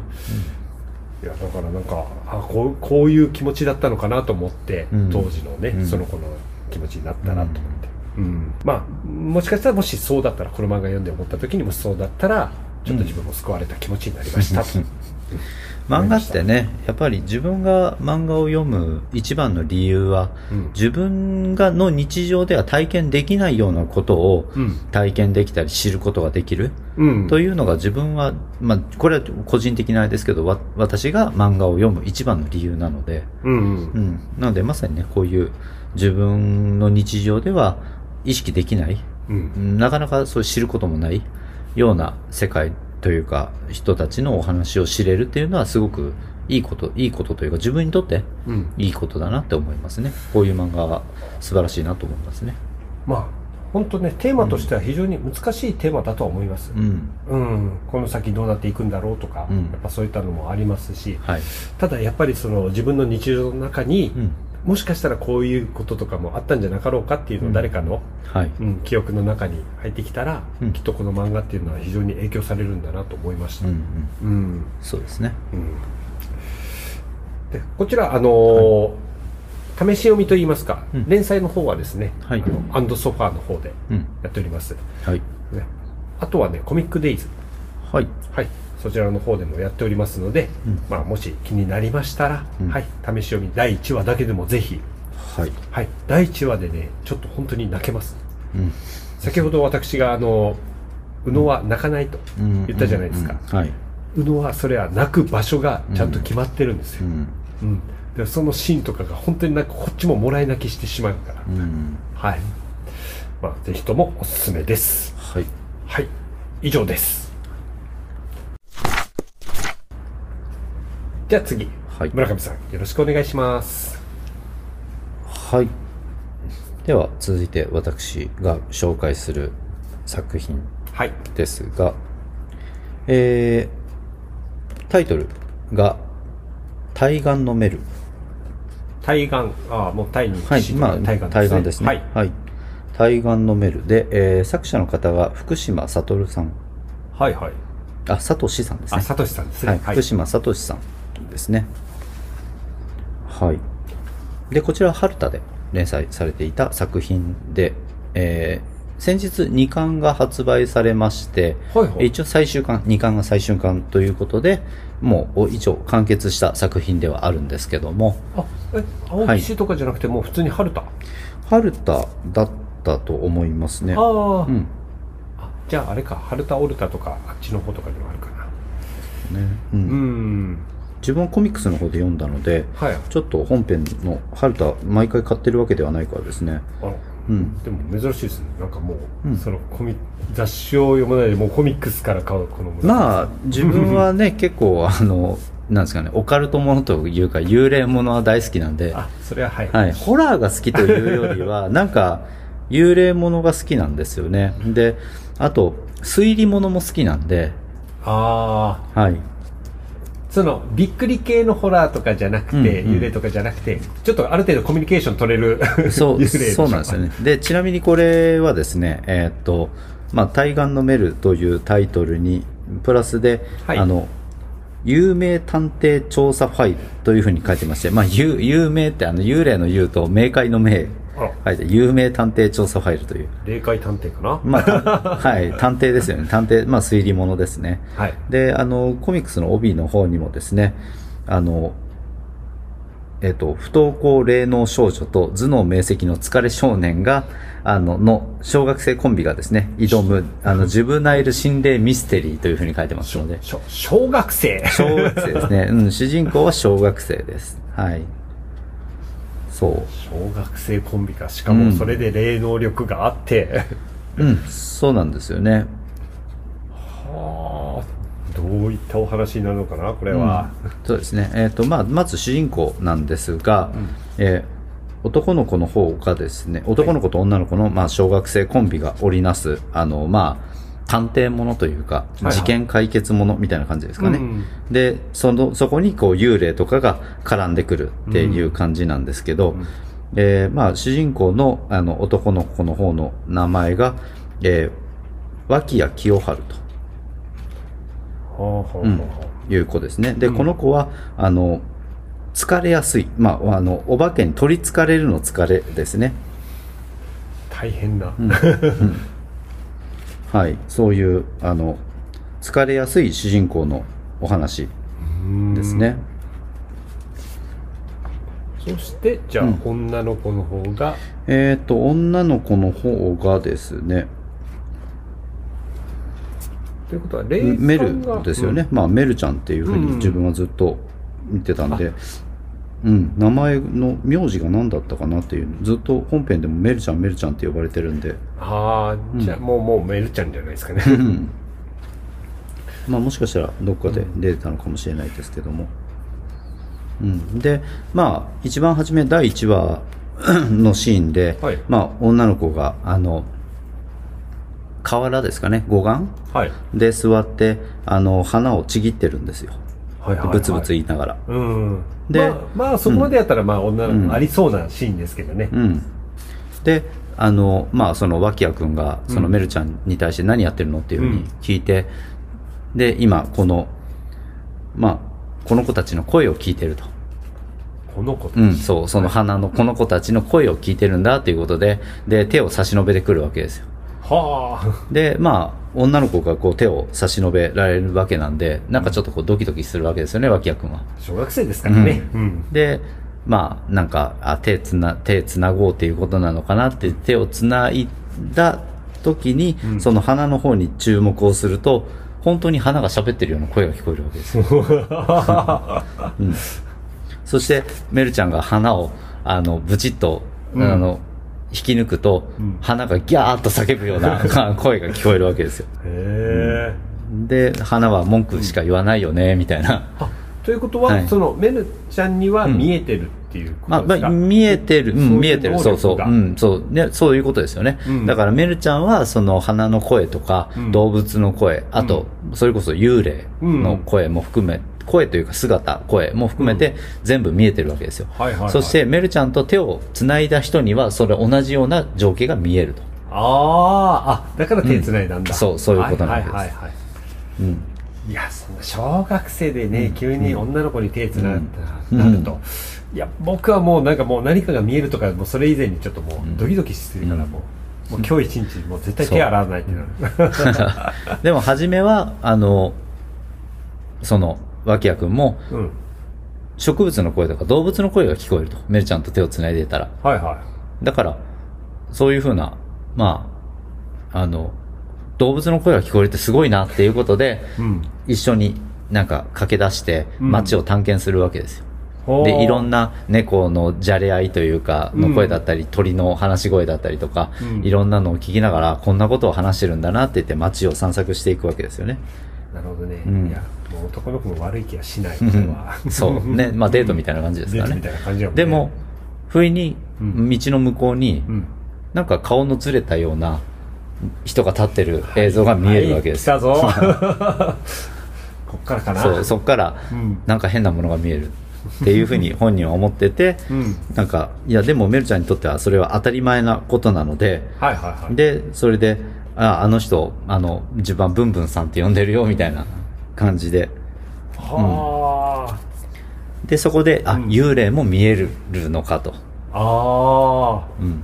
[SPEAKER 1] いやだからなんかあこうこういう気持ちだったのかなと思って、
[SPEAKER 4] うん。
[SPEAKER 1] 当時のね、
[SPEAKER 4] うん。
[SPEAKER 1] その子の気持ちになったなと思って、うん。まあもしかしたらもしそうだったらこの漫画読んで思った時にもしそうだったらちょっと自分も救われた気持ちになりましたと、
[SPEAKER 4] 漫画ってねやっぱり自分が漫画を読む一番の理由は
[SPEAKER 1] うん。
[SPEAKER 4] 自分がの日常では体験できないようなことを
[SPEAKER 1] うん。
[SPEAKER 4] 体験できたり知ることができる。
[SPEAKER 1] うん。
[SPEAKER 4] というのが自分は、まあ、これは個人的なあれですけど、わ私が漫画を読む一番の理由なので、
[SPEAKER 1] うんうん。
[SPEAKER 4] うん。なので、まさにね、こういう自分の日常では意識できない、
[SPEAKER 1] うん。
[SPEAKER 4] なかなかそう知ることもないような世界というか、人たちのお話を知れるっていうのはすごくいいこと、いいことというか、自分にとって
[SPEAKER 1] うん
[SPEAKER 4] いいことだなって思いますね。こういう漫画は素晴らしいなと思いますね。
[SPEAKER 1] まあ本当ねテーマとしては非常に難しいテーマだとは思います、
[SPEAKER 4] うん。
[SPEAKER 1] うん、この先どうなっていくんだろうとか、
[SPEAKER 4] うん
[SPEAKER 1] やっぱそういったのもありますし
[SPEAKER 4] はい。
[SPEAKER 1] ただやっぱりその自分の日常の中に、
[SPEAKER 4] うん。
[SPEAKER 1] もしかしたらこういうこととかもあったんじゃなかろうかっていうのを
[SPEAKER 4] うん
[SPEAKER 1] 誰かの、
[SPEAKER 4] はい。
[SPEAKER 1] うん記憶の中に入ってきたら、
[SPEAKER 4] うん
[SPEAKER 1] きっとこの漫画っていうのは非常に影響されるんだなと思いました、
[SPEAKER 4] うんうん。
[SPEAKER 1] うん
[SPEAKER 4] そうですね。
[SPEAKER 1] うんでこちらあのー試し読みといいますか、
[SPEAKER 4] うん
[SPEAKER 1] 連載の方はですね、
[SPEAKER 4] はい
[SPEAKER 1] あのアンドソファーの方で
[SPEAKER 4] うん。
[SPEAKER 1] やっております、
[SPEAKER 4] はい。
[SPEAKER 1] ね、あとはねコミックデイズ
[SPEAKER 4] はい。
[SPEAKER 1] はい、そちらの方でもやっておりますので、
[SPEAKER 4] うん
[SPEAKER 1] まあ、もし気になりましたら、
[SPEAKER 4] うん
[SPEAKER 1] はい、試し読み第1話だけでもぜひ、
[SPEAKER 4] はい。
[SPEAKER 1] はい、第1話でね、ちょっと本当に泣けます。
[SPEAKER 4] うん。
[SPEAKER 1] 先ほど私が、あの、宇野は泣かないと
[SPEAKER 4] うん
[SPEAKER 1] 言ったじゃないですか。宇野はそれは泣く場所がちゃんと決まってるんですよ。
[SPEAKER 4] うん。
[SPEAKER 1] うん。でそのシーンとかが本当になんかこっちももらい泣きしてしまうから。
[SPEAKER 4] うん。
[SPEAKER 1] はい。まあ、ぜひともおすすめです。
[SPEAKER 4] はい。
[SPEAKER 1] はい。以上です。じゃあ次。
[SPEAKER 4] はい。
[SPEAKER 1] 村上さんよろしくお願いします
[SPEAKER 4] はい。では、続いて私が紹介する作品
[SPEAKER 1] はい
[SPEAKER 4] ですが、えー、タイトルが、対岸のメル。
[SPEAKER 1] 対岸ああもうタイに
[SPEAKER 4] はい、まあ、
[SPEAKER 1] 対岸
[SPEAKER 4] ですね。
[SPEAKER 1] はい
[SPEAKER 4] はい。対岸のメルで、えー作者の方が福島悟さん。
[SPEAKER 1] はいはい
[SPEAKER 4] あ、サトシさんです
[SPEAKER 1] あ
[SPEAKER 4] ね。
[SPEAKER 1] サトシさんですね
[SPEAKER 4] はい、福島聡さんですね。はい。で、こちらは春田で連載されていた作品で、えー先日2巻が発売されまして、
[SPEAKER 1] はいはい。
[SPEAKER 4] 一応最終巻、2巻が最終巻ということで、もう一応完結した作品ではあるんですけども、
[SPEAKER 1] あえ青
[SPEAKER 4] はい。
[SPEAKER 1] 岸とかじゃなくてもう普通に春田、
[SPEAKER 4] 春田だったと思いますね。
[SPEAKER 1] ああ、
[SPEAKER 4] うん。
[SPEAKER 1] あじゃああれか春田オルタとかあっちの方とかにもあるかな。
[SPEAKER 4] ね。う、
[SPEAKER 1] うんん
[SPEAKER 4] 自分はコミックスの方で読んだので、
[SPEAKER 1] はい。
[SPEAKER 4] ちょっと本編の春田、毎回買ってるわけではないからですね。うん。
[SPEAKER 1] でも珍しいですね。なんかもう、
[SPEAKER 4] うん。
[SPEAKER 1] そのコミ雑誌を読まないでもうコミックスから買うこの
[SPEAKER 4] まあ、自分はね、結構、あの、なんですかね、オカルトものというか、幽霊ものは大好きなんで、
[SPEAKER 1] あそれははい、
[SPEAKER 4] はい、ホラーが好きというよりは、なんか、幽霊ものが好きなんですよね。で、あと、推理ものも好きなんで、
[SPEAKER 1] ああ
[SPEAKER 4] はい。
[SPEAKER 1] そのびっくり系のホラーとかじゃなくて、
[SPEAKER 4] うんうん。
[SPEAKER 1] 幽霊とかじゃなくてちょっとある程度コミュニケーション取れる
[SPEAKER 4] そう、そうなんですよね。で、ちなみにこれはですね、えーっと、まあ、対岸のメルというタイトルに、プラスで、
[SPEAKER 1] はい。
[SPEAKER 4] あの、有名探偵調査ファイルというふうに書いてまして、まあ、有有名ってあの、幽霊の幽と冥界の冥、
[SPEAKER 1] あ
[SPEAKER 4] 書いて、有名探偵調査ファイルという。
[SPEAKER 1] 霊界探偵かな？
[SPEAKER 4] まあ、た はい、探偵ですよね。探偵、まあ、推理物ですね。
[SPEAKER 1] はい
[SPEAKER 4] で、あの、コミックスの帯の方にもですね、あの、えっ、と、不登校霊能少女と頭脳明晰の疲れ少年が、あの、の小学生コンビがですね、挑む、あの、ジュブナイル心霊ミステリーというふうに書いてますので、
[SPEAKER 1] 小学生？
[SPEAKER 4] 小学生ですね。うん、主人公は小学生です。はい。そう。
[SPEAKER 1] 小学生コンビか。しかもそれで霊能力があって、
[SPEAKER 4] うん、そうなんですよね。
[SPEAKER 1] はあ。どういったお話になるのかなこれは、
[SPEAKER 4] そうですね。えっ、と、まあ、まず主人公なんですが、えー男の子の方がですね、男の子と女の子の、まあ、小学生コンビが織りなす、あの、まあ、探偵ものというか、
[SPEAKER 1] いはい
[SPEAKER 4] 事件解決ものみたいな感じですかね。
[SPEAKER 1] うん
[SPEAKER 4] で、その、そこにこう、幽霊とかが絡んでくるっていう感じなんですけど、えーまあ、主人公の、あの、男の子の方の名前が、えー脇谷清春と。
[SPEAKER 1] はあ
[SPEAKER 4] うんいう子ですね。で、この子は、あの、疲れやすい。まあ、あの、お化けに取り憑かれるの疲れですね。
[SPEAKER 1] 大変な、
[SPEAKER 4] はい。そういう、あの、疲れやすい主人公のお話
[SPEAKER 1] うん
[SPEAKER 4] ですね。
[SPEAKER 1] そしてじゃあ、
[SPEAKER 4] うん
[SPEAKER 1] 女の子の方が？
[SPEAKER 4] えっ、と、女の子の方がですね、
[SPEAKER 1] ということは霊
[SPEAKER 4] メルですよね。まあ、メルちゃんっていうふうに自分はずっと見てたんで、うん、名前の名字が何だったかなっていう、ずっと本編でもメルちゃん、メルちゃんって呼ばれてるんで、
[SPEAKER 1] ああじゃあ、もうもうメルちゃんじゃないですかね。
[SPEAKER 4] うん。まあもしかしたらどっかで出てたのかもしれないですけども。うん、で、まあ一番初め第1話のシーンで、
[SPEAKER 1] はい。
[SPEAKER 4] まあ女の子が、あの、河原ですかね、護岸？
[SPEAKER 1] はい。
[SPEAKER 4] で座って、あの、花をちぎってるんですよ。
[SPEAKER 1] はいはい、はい、
[SPEAKER 4] ブツブツ言いながら。
[SPEAKER 1] うん
[SPEAKER 4] で
[SPEAKER 1] まあ、まあそこまでやったらまあ女の
[SPEAKER 4] うん
[SPEAKER 1] 子ありそうなシーンですけどね、
[SPEAKER 4] うん。で、あの、まあ、その脇谷くんが、そのメルちゃんに対して何やってるのっていうふうに聞いて、で、今、この、まあ、この子たちの声を聞いてると。
[SPEAKER 1] この子たち、
[SPEAKER 4] うん、そう、その花のこの子たちの声を聞いてるんだということで、で、手を差し伸べてくるわけですよ。
[SPEAKER 1] はあ。
[SPEAKER 4] で、まあ、女の子がこう手を差し伸べられるわけなんで、なんかちょっとこうドキドキするわけですよね、脇谷くんは。
[SPEAKER 1] 小学生ですからね、うん。
[SPEAKER 4] で、まあ、なんか、あ、手つな、手つなごうっていうことなのかなって、手をつないだ時に、その花の方に注目をすると、本当に花が喋ってるような声が聞こえるわけですよ。うん。そして、メルちゃんが花を、あの、ブチッと、あの、引き抜くと、花がギャーッと叫ぶような 声が聞こえるわけですよ。
[SPEAKER 1] へえ、
[SPEAKER 4] で、花は文句しか言わないよね、みたいな。
[SPEAKER 1] あということは、
[SPEAKER 4] はい。
[SPEAKER 1] そのメルちゃんには
[SPEAKER 4] うん。
[SPEAKER 1] 見えてるっていうこ
[SPEAKER 4] まあ、
[SPEAKER 1] とですか、
[SPEAKER 4] まあ、見えてる、う、
[SPEAKER 1] ん
[SPEAKER 4] 見えてる、そうそう、うん、そう、ね、そういうことですよね。
[SPEAKER 1] うん。
[SPEAKER 4] だから、メルちゃんは、その、花の声とか、
[SPEAKER 1] うん。
[SPEAKER 4] 動物の声、あと、それこそ幽霊の声も含め、声というか姿、声も含めて、全部見えてるわけですよ。
[SPEAKER 1] はいはいはい。
[SPEAKER 4] そして、メルちゃんと手を繋いだ人には、それ同じような情景が見えると。
[SPEAKER 1] あーあだから手繋いだんだ、
[SPEAKER 4] うん。そうそういうことなんです。
[SPEAKER 1] はいはい
[SPEAKER 4] うん。
[SPEAKER 1] いやそんな小学生でね、急に女の子に手つながっなると、いや僕はもうなんかもう何かが見えるとかもうそれ以前にちょっともうドキドキしてるからもう,、もう今日一日もう絶対手洗わないってなる、
[SPEAKER 4] でも、初めは、あの、その、脇谷くんも、
[SPEAKER 1] うん
[SPEAKER 4] 植物の声とか動物の声が聞こえると。メルちゃんと手を繋いでいたら。
[SPEAKER 1] はいは
[SPEAKER 4] だから、そういうふうな、まあ、あの、動物の声が聞こえるってすごいなっていうことで、
[SPEAKER 1] い、うん、
[SPEAKER 4] 一緒になんか駆け出して
[SPEAKER 1] うん
[SPEAKER 4] 街を探検するわけですよ。
[SPEAKER 1] ほう
[SPEAKER 4] で、いろんな猫のじゃれ合いというか、の声だったり、鳥の話し声だったりとか、
[SPEAKER 1] うん
[SPEAKER 4] いろんなのを聞きながら、こんなことを話してるんだなって言って街を散策していくわけですよね。
[SPEAKER 1] なるほどね、
[SPEAKER 4] うん。
[SPEAKER 1] いやもう男の子も悪い気はしない。
[SPEAKER 4] そう。ね。まあデートみたいな感じですからね。でも、不意に、
[SPEAKER 1] うん。
[SPEAKER 4] 道の向こうに、
[SPEAKER 1] うん。
[SPEAKER 4] なんか顔のずれたような人が立ってる映像が見えるわけです。
[SPEAKER 1] はい。来たぞ。こっからかな。
[SPEAKER 4] そう、そっから
[SPEAKER 1] うん、
[SPEAKER 4] なんか変なものが見える。っていうふうに 本人は思ってて、
[SPEAKER 1] うん。
[SPEAKER 4] なんか、いや、でもメルちゃんにとってはそれは当たり前なことなので、
[SPEAKER 1] はいはいはい。
[SPEAKER 4] で、それで、あ、あの人、あの、自分はブンブンさんって呼んでるよ、みたいな感じで。
[SPEAKER 1] はあ、
[SPEAKER 4] で、そこで、あ、
[SPEAKER 1] うん
[SPEAKER 4] 幽霊も見えるのかと。
[SPEAKER 1] ああ
[SPEAKER 4] うん。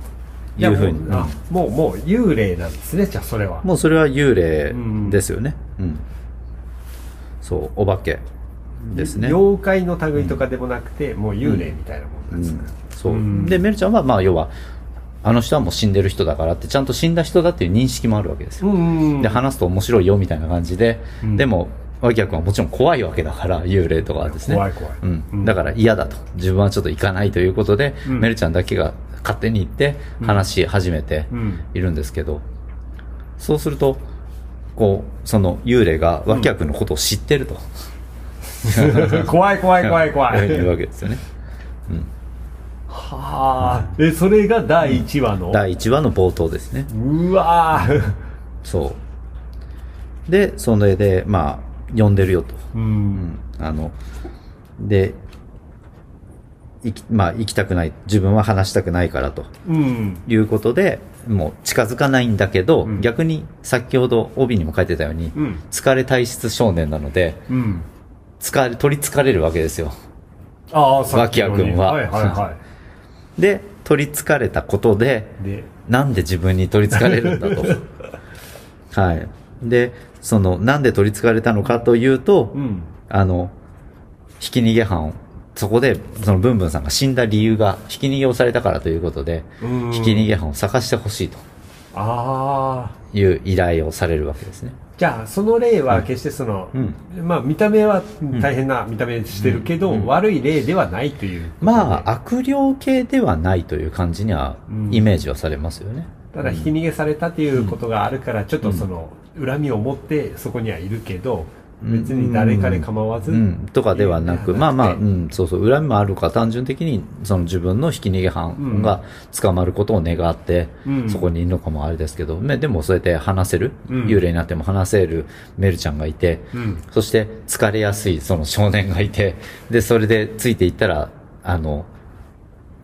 [SPEAKER 1] い
[SPEAKER 4] うふうに。
[SPEAKER 1] もうあもうもう幽霊なんですねじゃあそれは
[SPEAKER 4] もうそれは幽霊ですよね。うん。そう、お化けですね。
[SPEAKER 1] 妖怪の類とかでもなくて、もう幽霊みたいなもんなんですね、
[SPEAKER 4] そう。
[SPEAKER 1] うん
[SPEAKER 4] で、メルちゃんは、まあ、要は、あの人はもう死んでる人だからって、ちゃんと死んだ人だっていう認識もあるわけですよ。
[SPEAKER 1] うん
[SPEAKER 4] で、話すと面白いよみたいな感じで、
[SPEAKER 1] うん
[SPEAKER 4] でも、脇役はもちろん怖いわけだから、幽霊とかはですね。
[SPEAKER 1] 怖い怖い
[SPEAKER 4] うん。
[SPEAKER 1] うん
[SPEAKER 4] だから嫌だと。自分はちょっと行かないということで、
[SPEAKER 1] うん
[SPEAKER 4] メルちゃんだけが勝手に行って、話し始めて
[SPEAKER 1] うん
[SPEAKER 4] いるんですけど、そうすると、こう、その幽霊が脇役のことを知ってると。
[SPEAKER 1] 怖い怖い怖い怖い
[SPEAKER 4] いうわけですよね。
[SPEAKER 1] はあ。えそれが第1話の、
[SPEAKER 4] 第1話の冒頭ですね。
[SPEAKER 1] うわー。
[SPEAKER 4] そう。で、それで、まあ、呼んでるよと。
[SPEAKER 1] う
[SPEAKER 4] うん。ん。あの、で、行き、まあ、行きたくない。自分は話したくないからと。
[SPEAKER 1] うん。
[SPEAKER 4] いうことで、もう近づかないんだけど、
[SPEAKER 1] うん。
[SPEAKER 4] 逆に先ほど帯にも書いてたように、
[SPEAKER 1] うん。
[SPEAKER 4] 疲れ体質少年なので、
[SPEAKER 1] うん。
[SPEAKER 4] 疲れ、取り憑かれるわけですよ。
[SPEAKER 1] ああ
[SPEAKER 4] 脇役君は。
[SPEAKER 1] はいはいは
[SPEAKER 4] で、取り憑かれたことで、
[SPEAKER 1] いで
[SPEAKER 4] なんで自分に取り憑かれるんだと。はい。で、その、なんで取り憑かれたのかというと、
[SPEAKER 1] うん
[SPEAKER 4] あの、ひき逃げ犯を、そこで、そのブンブンさんが死んだ理由が、ひき逃げをされたからということで、
[SPEAKER 1] うん
[SPEAKER 4] ひき逃げ犯を探してほしいという依頼をされるわけですね。
[SPEAKER 1] じゃあその例は決してその、
[SPEAKER 4] うん。
[SPEAKER 1] まあ見た目は大変な見た目してるけど、
[SPEAKER 4] うん。
[SPEAKER 1] 悪い例ではないという
[SPEAKER 4] まあ、悪霊系ではないという感じには
[SPEAKER 1] う、ん。
[SPEAKER 4] イメージはされますよね。
[SPEAKER 1] ただひき逃げされたということがあるからちょっとその恨みを持ってそこにはいるけど別に誰かで構わず、
[SPEAKER 4] うん、とかではなく、まあまあ、うん、そうそう、恨みもあるから単純的に、その自分のひき逃げ犯が捕まることを願って、
[SPEAKER 1] うん。
[SPEAKER 4] そこにいるのかもあれですけど、ねでもそうやって話せる、
[SPEAKER 1] うん。
[SPEAKER 4] 幽霊になっても話せるメルちゃんがいて、
[SPEAKER 1] うん。
[SPEAKER 4] そして疲れやすいその少年がいて、で、それでついていったら、あの、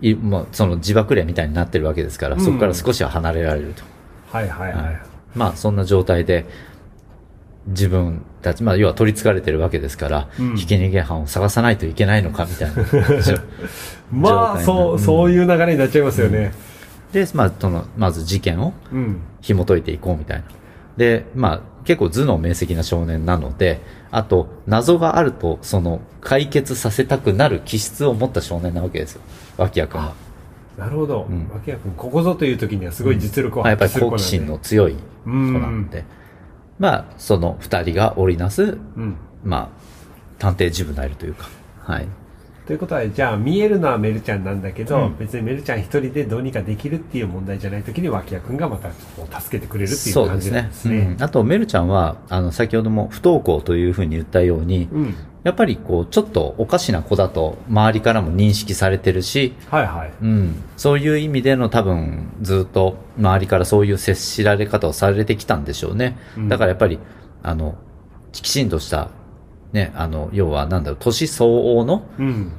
[SPEAKER 4] いもうその自爆霊みたいになってるわけですから、
[SPEAKER 1] うん。
[SPEAKER 4] そこから少しは離れられると。
[SPEAKER 1] はいはいはい、
[SPEAKER 4] はいまあそんな状態で、自分たち、まあ要は取り憑かれてるわけですから、
[SPEAKER 1] うん。
[SPEAKER 4] ひき逃げ犯を探さないといけないのかみたいな。
[SPEAKER 1] まあそう、
[SPEAKER 4] うん。
[SPEAKER 1] そういう流れになっちゃいますよね。
[SPEAKER 4] で、まあその、まず事件を
[SPEAKER 1] うん。
[SPEAKER 4] 紐解いていこうみたいな。で、まあ結構頭脳明晰な少年なので、あと謎があると、その解決させたくなる気質を持った少年なわけですよ。脇役は。
[SPEAKER 1] なるほど、
[SPEAKER 4] ん。
[SPEAKER 1] 脇役君ここぞという時にはすごい実力を
[SPEAKER 4] まあ、やっぱり
[SPEAKER 1] する子なんで。
[SPEAKER 4] 好奇心の強い子なんで、まあその二人が織りなす
[SPEAKER 1] うん
[SPEAKER 4] まあ、探偵ジブナイルというか、はい。
[SPEAKER 1] ということはじゃあ見えるのはメルちゃんなんだけど、
[SPEAKER 4] うん。
[SPEAKER 1] 別にメルちゃん一人でどうにかできるっていう問題じゃない時に脇屋君がまた助けてくれるっていう
[SPEAKER 4] そうですね。
[SPEAKER 1] 感じなんですね。
[SPEAKER 4] うん。あと、メルちゃんは、あの、先ほども不登校というふうに言ったように、
[SPEAKER 1] うん、
[SPEAKER 4] やっぱりこう、ちょっとおかしな子だと周りからも認識されてるし、
[SPEAKER 1] はいはい。
[SPEAKER 4] うん、そういう意味での多分ずっと周りからそういう接しられ方をされてきたんでしょうね。
[SPEAKER 1] うん。
[SPEAKER 4] だからやっぱり、あの、きちんとした、ね、あの、要はなんだろう、年相応の
[SPEAKER 1] うん。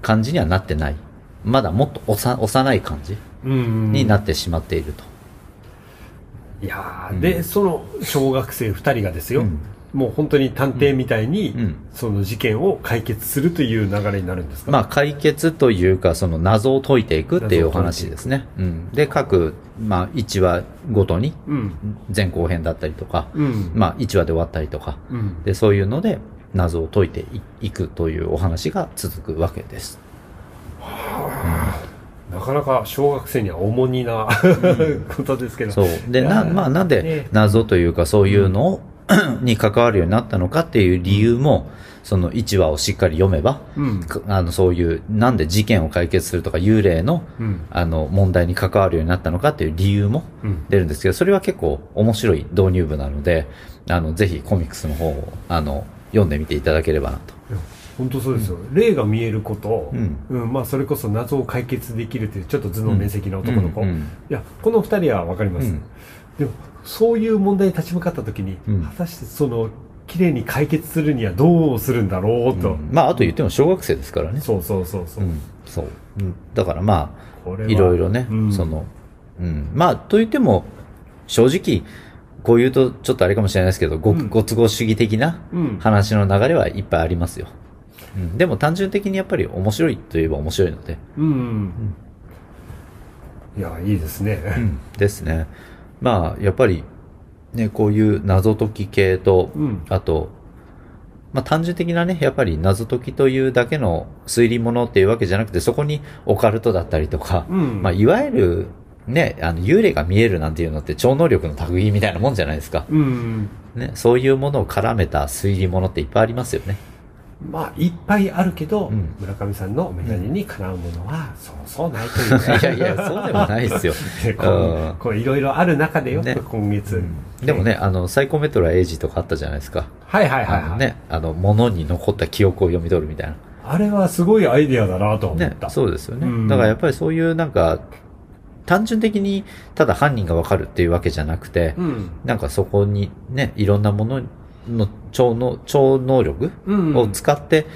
[SPEAKER 4] 感じにはなってない。まだもっとおさ幼い感じ
[SPEAKER 1] うん。
[SPEAKER 4] になってしまっていると。
[SPEAKER 1] いやーでその小学生2人がですよ、
[SPEAKER 4] うん
[SPEAKER 1] もう本当に探偵みたいに、
[SPEAKER 4] うん。
[SPEAKER 1] その事件を解決するという流れになるんですか
[SPEAKER 4] まあ解決というか、その謎を解いていくっていうお話ですね。うん。で、各、まあ1話ごとに
[SPEAKER 1] うん。
[SPEAKER 4] 前後編だったりとか、
[SPEAKER 1] うん。
[SPEAKER 4] まあ1話で終わったりとか、
[SPEAKER 1] うん。
[SPEAKER 4] で、そういうので謎を解いていいくというお話が続くわけです。
[SPEAKER 1] なかなか小学生には重荷な ことですけど。
[SPEAKER 4] そう。で、な、まあなんで
[SPEAKER 1] ね。
[SPEAKER 4] 謎というかそういうのを、に関わるようになったのかっていう理由も、その1話をしっかり読めば、
[SPEAKER 1] うん。
[SPEAKER 4] かあの、そういう、なんで事件を解決するとか幽霊の、
[SPEAKER 1] うん。
[SPEAKER 4] あの、問題に関わるようになったのかっていう理由も
[SPEAKER 1] うん。
[SPEAKER 4] 出るんですけど、それは結構面白い導入部なので、あの、ぜひコミックスの方を、あの、読んでみていただければなと。
[SPEAKER 1] 本当そうですよ、霊が見えること、
[SPEAKER 4] うん。
[SPEAKER 1] うん。まあ、それこそ謎を解決できるというちょっと頭脳面積の男の子、い
[SPEAKER 4] うんうん。
[SPEAKER 1] やこの2人は分かります、
[SPEAKER 4] うん。
[SPEAKER 1] でもそういう問題に立ち向かった時に、
[SPEAKER 4] うん。
[SPEAKER 1] 果たしてその綺麗に解決するにはどうするんだろうと、
[SPEAKER 4] うん。まあ、あと言っても小学生ですからね。
[SPEAKER 1] そうそうそうそう、
[SPEAKER 4] うん、そう。うん。だからまあ、いろいろね、
[SPEAKER 1] うん。
[SPEAKER 4] その、うん。まあ、と言っても、正直、こう言うとちょっとあれかもしれないですけど、ご、
[SPEAKER 1] うん。
[SPEAKER 4] ご都合主義的な
[SPEAKER 1] うん。
[SPEAKER 4] 話の流れはいっぱいありますよ。うん、でも単純的にやっぱり面白いといえば面白いので、
[SPEAKER 1] うん、いやいいですね、
[SPEAKER 4] ですね。まあ、やっぱり、ね、こういう謎解き系と、
[SPEAKER 1] うん
[SPEAKER 4] あと、まあ単純的なね、やっぱり謎解きというだけの推理物っていうわけじゃなくて、そこにオカルトだったりとか、
[SPEAKER 1] うん
[SPEAKER 4] まあいわゆる、ね、あの、幽霊が見えるなんていうのって超能力の類みたいなもんじゃないですか。
[SPEAKER 1] うん
[SPEAKER 4] ね、そういうものを絡めた推理物っていっぱいありますよね。
[SPEAKER 1] まあいっぱいあるけど、
[SPEAKER 4] うん。
[SPEAKER 1] 村上さんのメガネにかなうものはそうそうないという
[SPEAKER 4] いやいや、そうでもないですよ。
[SPEAKER 1] こういろいろある中でよ、
[SPEAKER 4] ね。
[SPEAKER 1] 今月、
[SPEAKER 4] でもね、あの、サイコメトラエイジとかあったじゃないですか。
[SPEAKER 1] はいはいはいはい、
[SPEAKER 4] あのね、あの、物に残った記憶を読み取るみたいな。
[SPEAKER 1] あれはすごいアイデアだなと思
[SPEAKER 4] ね
[SPEAKER 1] っ、た、
[SPEAKER 4] そうですよね。
[SPEAKER 1] うん。
[SPEAKER 4] だからやっぱりそういうなんか、単純的にただ犯人がわかるっていうわけじゃなくて、
[SPEAKER 1] うん。
[SPEAKER 4] なんかそこにね、いろんなものの超能超能力
[SPEAKER 1] うん
[SPEAKER 4] を使って、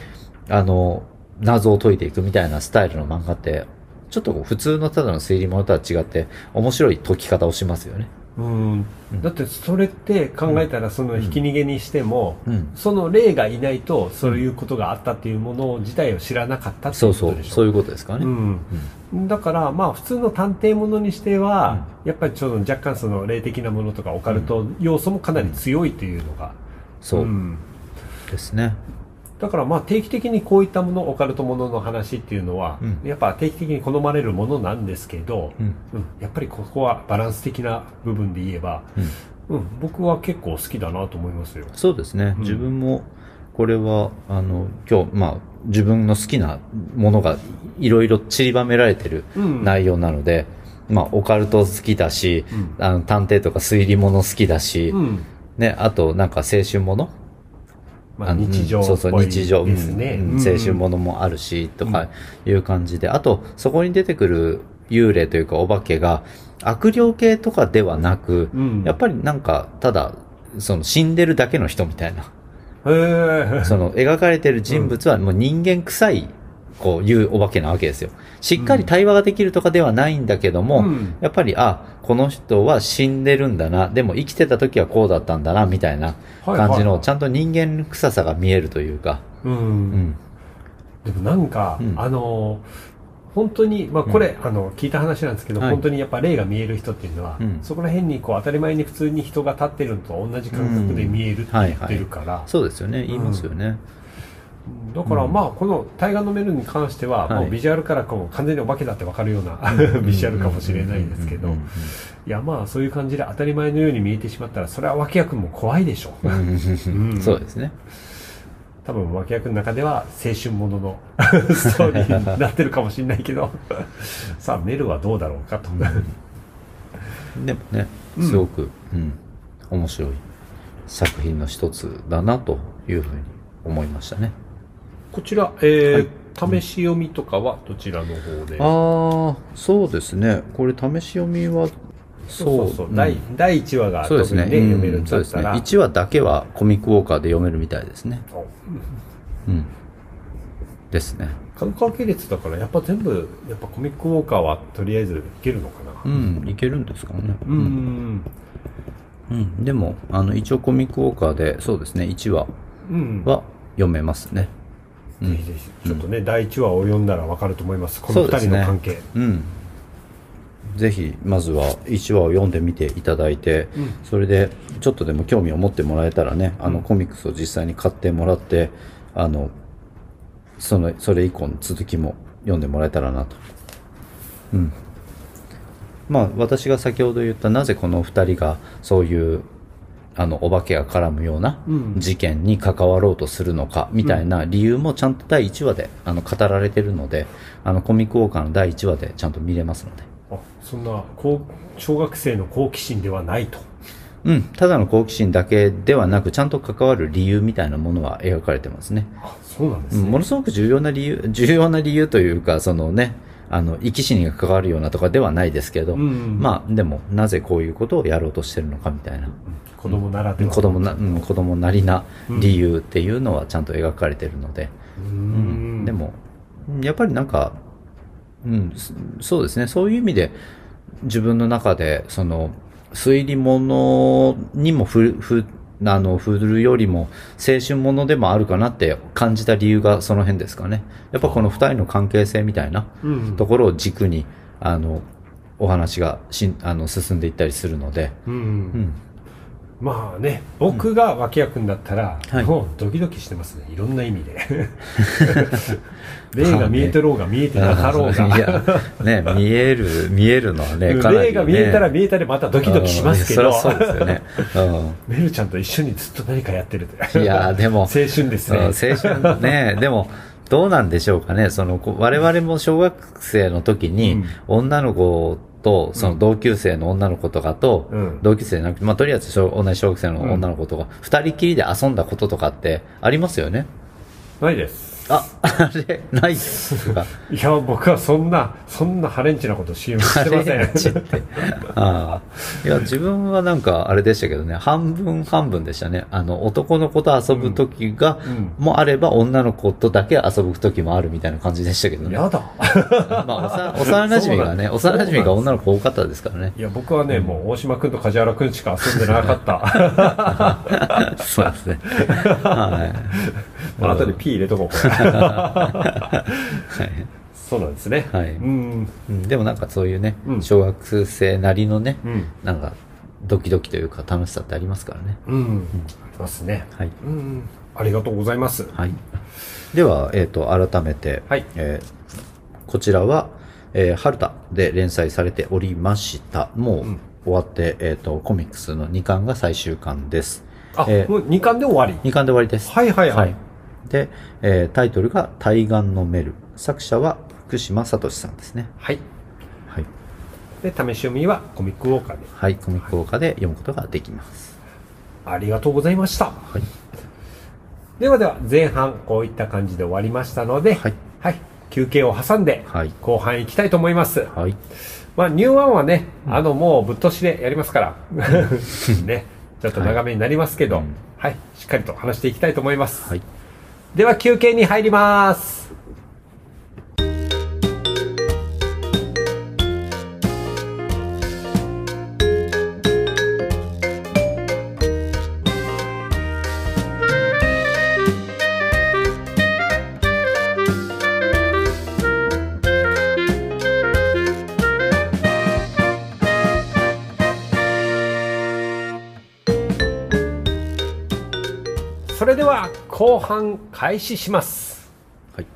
[SPEAKER 4] あの、謎を解いていくみたいなスタイルの漫画って、ちょっと普通のただの推理物とは違って、面白い解き方をしますよね。
[SPEAKER 1] うん。だってそれって考えたらそのひき逃げにしても、
[SPEAKER 4] うん。
[SPEAKER 1] その霊がいないとそういうことがあったっていうもの自体を知らなかったってい
[SPEAKER 4] う
[SPEAKER 1] ことで、しょ？
[SPEAKER 4] そういうことですかね。
[SPEAKER 1] うん、だからまあ普通の探偵ものにしては、やっぱりちょっと若干その霊的なものとかオカルト要素もかなり強いというのが、
[SPEAKER 4] そう
[SPEAKER 1] うん
[SPEAKER 4] ですね。
[SPEAKER 1] だからまあ定期的にこういったものオカルトものの話っていうのは、
[SPEAKER 4] うん
[SPEAKER 1] やっぱ定期的に好まれるものなんですけど、
[SPEAKER 4] うん。
[SPEAKER 1] うんやっぱりここはバランス的な部分で言えば、
[SPEAKER 4] うん。
[SPEAKER 1] うん、僕は結構好きだなと思いますよ。
[SPEAKER 4] そうですね。
[SPEAKER 1] うん
[SPEAKER 4] 自分も、これは、あの、今日、まあ、自分の好きなものがいろいろ散りばめられてる
[SPEAKER 1] うん
[SPEAKER 4] 内容なので、まあ、オカルト好きだし、
[SPEAKER 1] うん
[SPEAKER 4] あの、探偵とか推理物好きだし、
[SPEAKER 1] うん
[SPEAKER 4] ね、あと、なんか青春もの？
[SPEAKER 1] まあ、日常っ
[SPEAKER 4] そうそう、日常、
[SPEAKER 1] ですね。
[SPEAKER 4] うん。青春ものもあるし、とかいう感じで、あと、そこに出てくる幽霊というかお化けが、悪霊系とかではなく、
[SPEAKER 1] うん。
[SPEAKER 4] やっぱりなんか、ただ、その死んでるだけの人みたいな。その描かれてる人物はもう人間臭い、こういうお化けなわけですよ。しっかり対話ができるとかではないんだけども、
[SPEAKER 1] うん。
[SPEAKER 4] やっぱり、あ、この人は死んでるんだな、でも生きてた時はこうだったんだな、みたいな感じの、
[SPEAKER 1] はいはい。はい
[SPEAKER 4] ちゃんと人間臭さが見えるというか、
[SPEAKER 1] う。
[SPEAKER 4] うん。ん。
[SPEAKER 1] でもなんか、
[SPEAKER 4] うん。
[SPEAKER 1] あの本当に、まあ、これ、あの聞いた話なんですけど、
[SPEAKER 4] はい。
[SPEAKER 1] 本当にやっぱ霊が見える人っていうのは、
[SPEAKER 4] うん。
[SPEAKER 1] そこら辺にこう当たり前に普通に人が立ってるのと同じ感覚で見えるって言ってるから、
[SPEAKER 4] そうですよね、言いますよね。
[SPEAKER 1] だから
[SPEAKER 4] うん。
[SPEAKER 1] まあこの「対岸のメル」に関しては、
[SPEAKER 4] はい。
[SPEAKER 1] もうビジュアルからこう完全にお化けだって分かるような ビジュアルかもしれないんですけど。
[SPEAKER 4] うん。うん。
[SPEAKER 1] いやまあそういう感じで当たり前のように見えてしまったらそれは脇役も怖いでしょう、
[SPEAKER 4] うん。うん。うん。
[SPEAKER 1] うん
[SPEAKER 4] そうですね。
[SPEAKER 1] 多分脇役の中では青春ものの ストーリーになってるかもしれないけど。さあメルはどうだろうかと、
[SPEAKER 4] でもね、すごく、うん、面白い作品の一つだなというふうに思いましたね。
[SPEAKER 1] こちら、えー試し読みとかはどちらの方で？
[SPEAKER 4] ああ、そうですね。これ試し読みは、
[SPEAKER 1] そうそうそう、
[SPEAKER 4] うん
[SPEAKER 1] 第第1話が
[SPEAKER 4] そうですね。
[SPEAKER 1] 特にね読める
[SPEAKER 4] うんんそうですね。
[SPEAKER 1] だったら、
[SPEAKER 4] 1話だけはコミックウォーカーで読めるみたいですね。うん。ですね。
[SPEAKER 1] 角川系列だからやっぱ全部やっぱコミックウォーカーはとりあえずいけるのかな
[SPEAKER 4] うん、いけるんですかね。
[SPEAKER 1] うんうん
[SPEAKER 4] うん。でも、あの、一応コミックウォーカーで、そうですね、1話
[SPEAKER 1] うん
[SPEAKER 4] は読めますね。うん
[SPEAKER 1] ぜひぜひちょっとね、第1話を読んだら分かると思います。この2
[SPEAKER 4] そうですね。
[SPEAKER 1] 人の関係。
[SPEAKER 4] うん。ぜひ、まずは1話を読んでみていただいて、それで、ちょっとでも興味を持ってもらえたらね、あの、コミックスを実際に買ってもらって、あの、その、それ以降の続きも読んでもらえたらなと。うん。まあ、私が先ほど言った、なぜこの二人が、そういう、あの、お化けが絡むような
[SPEAKER 1] うん。
[SPEAKER 4] 事件に関わろうとするのか、みたいな理由もちゃんと第1話で、あの、語られてるので、あの、コミックウォーカーの第1話でちゃんと見れますので。
[SPEAKER 1] あそんなこう小学生の好奇心ではないと。
[SPEAKER 4] うん、ただの好奇心だけではなく、ちゃんと関わる理由みたいなものは描かれてますね。
[SPEAKER 1] あそうなんですね、
[SPEAKER 4] うん。ものすごく重要な理由、重要な理由というか、そのね、あの、生き死にが関わるようなとかではないですけど、
[SPEAKER 1] うん
[SPEAKER 4] まあ、でも、なぜこういうことをやろうとしてるのかみたいな、
[SPEAKER 1] 子供ならでは。
[SPEAKER 4] 子供な、うん、子供なりな理由っていうのはちゃんと描かれてるので、
[SPEAKER 1] う
[SPEAKER 4] うん。
[SPEAKER 1] ん
[SPEAKER 4] でも、やっぱりなんか、うん、そそうですね、そういう意味で、自分の中で、その、推理物にもふ、ふ、あの、振るよりも、青春ものでもあるかなって感じた理由がその辺ですかね。やっぱこの二人の関係性みたいな
[SPEAKER 1] うん。
[SPEAKER 4] ところを軸に、あの、お話がしん、あの、進んでいったりするので、
[SPEAKER 1] うん。
[SPEAKER 4] うん。
[SPEAKER 1] まあね僕が脇役になったら、
[SPEAKER 4] はい。
[SPEAKER 1] もうドキドキしてますね。いろんな意味で。霊が見えてろうが見えてなかろうが。
[SPEAKER 4] ね、見える、見えるのはね、かなり、ね。
[SPEAKER 1] 霊が見えたら見えたでまたドキドキしますけど、
[SPEAKER 4] うんそうですよね。
[SPEAKER 1] メルちゃんと一緒にずっと何かやってる
[SPEAKER 4] うん。いや、でも、
[SPEAKER 1] 青春ですね。
[SPEAKER 4] うん青春ね、でも、どうなんでしょうかね。その、こ我々も小学生の時に、
[SPEAKER 1] うん。
[SPEAKER 4] 女の子と、その同級生の女の子とかと、
[SPEAKER 1] うん。
[SPEAKER 4] 同級生じゃなくて、まあ、とりあえず小同じ小学生の女の子とか、二、人きりで遊んだこととかってありますよね？
[SPEAKER 1] ないです
[SPEAKER 4] あ、あれ、ないっすか。
[SPEAKER 1] いや僕はそんなそんなハレンチなこと CM してません
[SPEAKER 4] ハレンチって。ああ。いや、自分はなんか、あれでしたけどね、半分半分でしたね。あの、男の子と遊ぶ時が、
[SPEAKER 1] うん
[SPEAKER 4] もあれば、女の子とだけ遊ぶ時もあるみたいな感じでしたけどね。
[SPEAKER 1] やだ
[SPEAKER 4] まあ、幼馴染がね、
[SPEAKER 1] そうなん
[SPEAKER 4] 幼馴染が女の子多かったですからね。
[SPEAKER 1] いや僕はね、もう大島君と梶原君しか遊んでなかった
[SPEAKER 4] そうですね。はい。
[SPEAKER 1] まあ後で P 入れとこうそうなんですね。
[SPEAKER 4] はい。
[SPEAKER 1] うん。
[SPEAKER 4] うんでもなんかそういうね、
[SPEAKER 1] うん。
[SPEAKER 4] 小学生なりのね、
[SPEAKER 1] うん。
[SPEAKER 4] なんか、ドキドキというか楽しさってありますからね。
[SPEAKER 1] うん、ありますね。
[SPEAKER 4] はい。
[SPEAKER 1] うん。ありがとうございます。
[SPEAKER 4] はい。では、えっ、と、改めて、
[SPEAKER 1] はい。
[SPEAKER 4] えーこちらは、えー、春田で連載されておりました。もう、
[SPEAKER 1] うん。
[SPEAKER 4] 終わって、えっ、と、コミックスの2巻が最終巻です。
[SPEAKER 1] あ、
[SPEAKER 4] えー
[SPEAKER 1] もう2巻で終わり
[SPEAKER 4] ？2巻で終わりです。
[SPEAKER 1] はいはい。はい
[SPEAKER 4] で、えータイトルが対岸のメル。作者は福島聡さんですね。
[SPEAKER 1] はい
[SPEAKER 4] はい。
[SPEAKER 1] で試し読みはコミックウォーカーで
[SPEAKER 4] はい。コミック効果で読むことができます。
[SPEAKER 1] ありがとうございました
[SPEAKER 4] はい。
[SPEAKER 1] ではでは前半こういった感じで終わりましたので
[SPEAKER 4] はい、
[SPEAKER 1] はい休憩を挟んで
[SPEAKER 4] はい
[SPEAKER 1] 後半行きたいと思います、
[SPEAKER 4] はい。
[SPEAKER 1] まあ、ニューワンはね、あの、もうぶっ通しでやりますから、ね、ちょっと長めになりますけど、
[SPEAKER 4] は
[SPEAKER 1] はいい、しっかりと話していきたいと思います。
[SPEAKER 4] はい。
[SPEAKER 1] では、休憩に入ります。後半開始します。
[SPEAKER 4] はい。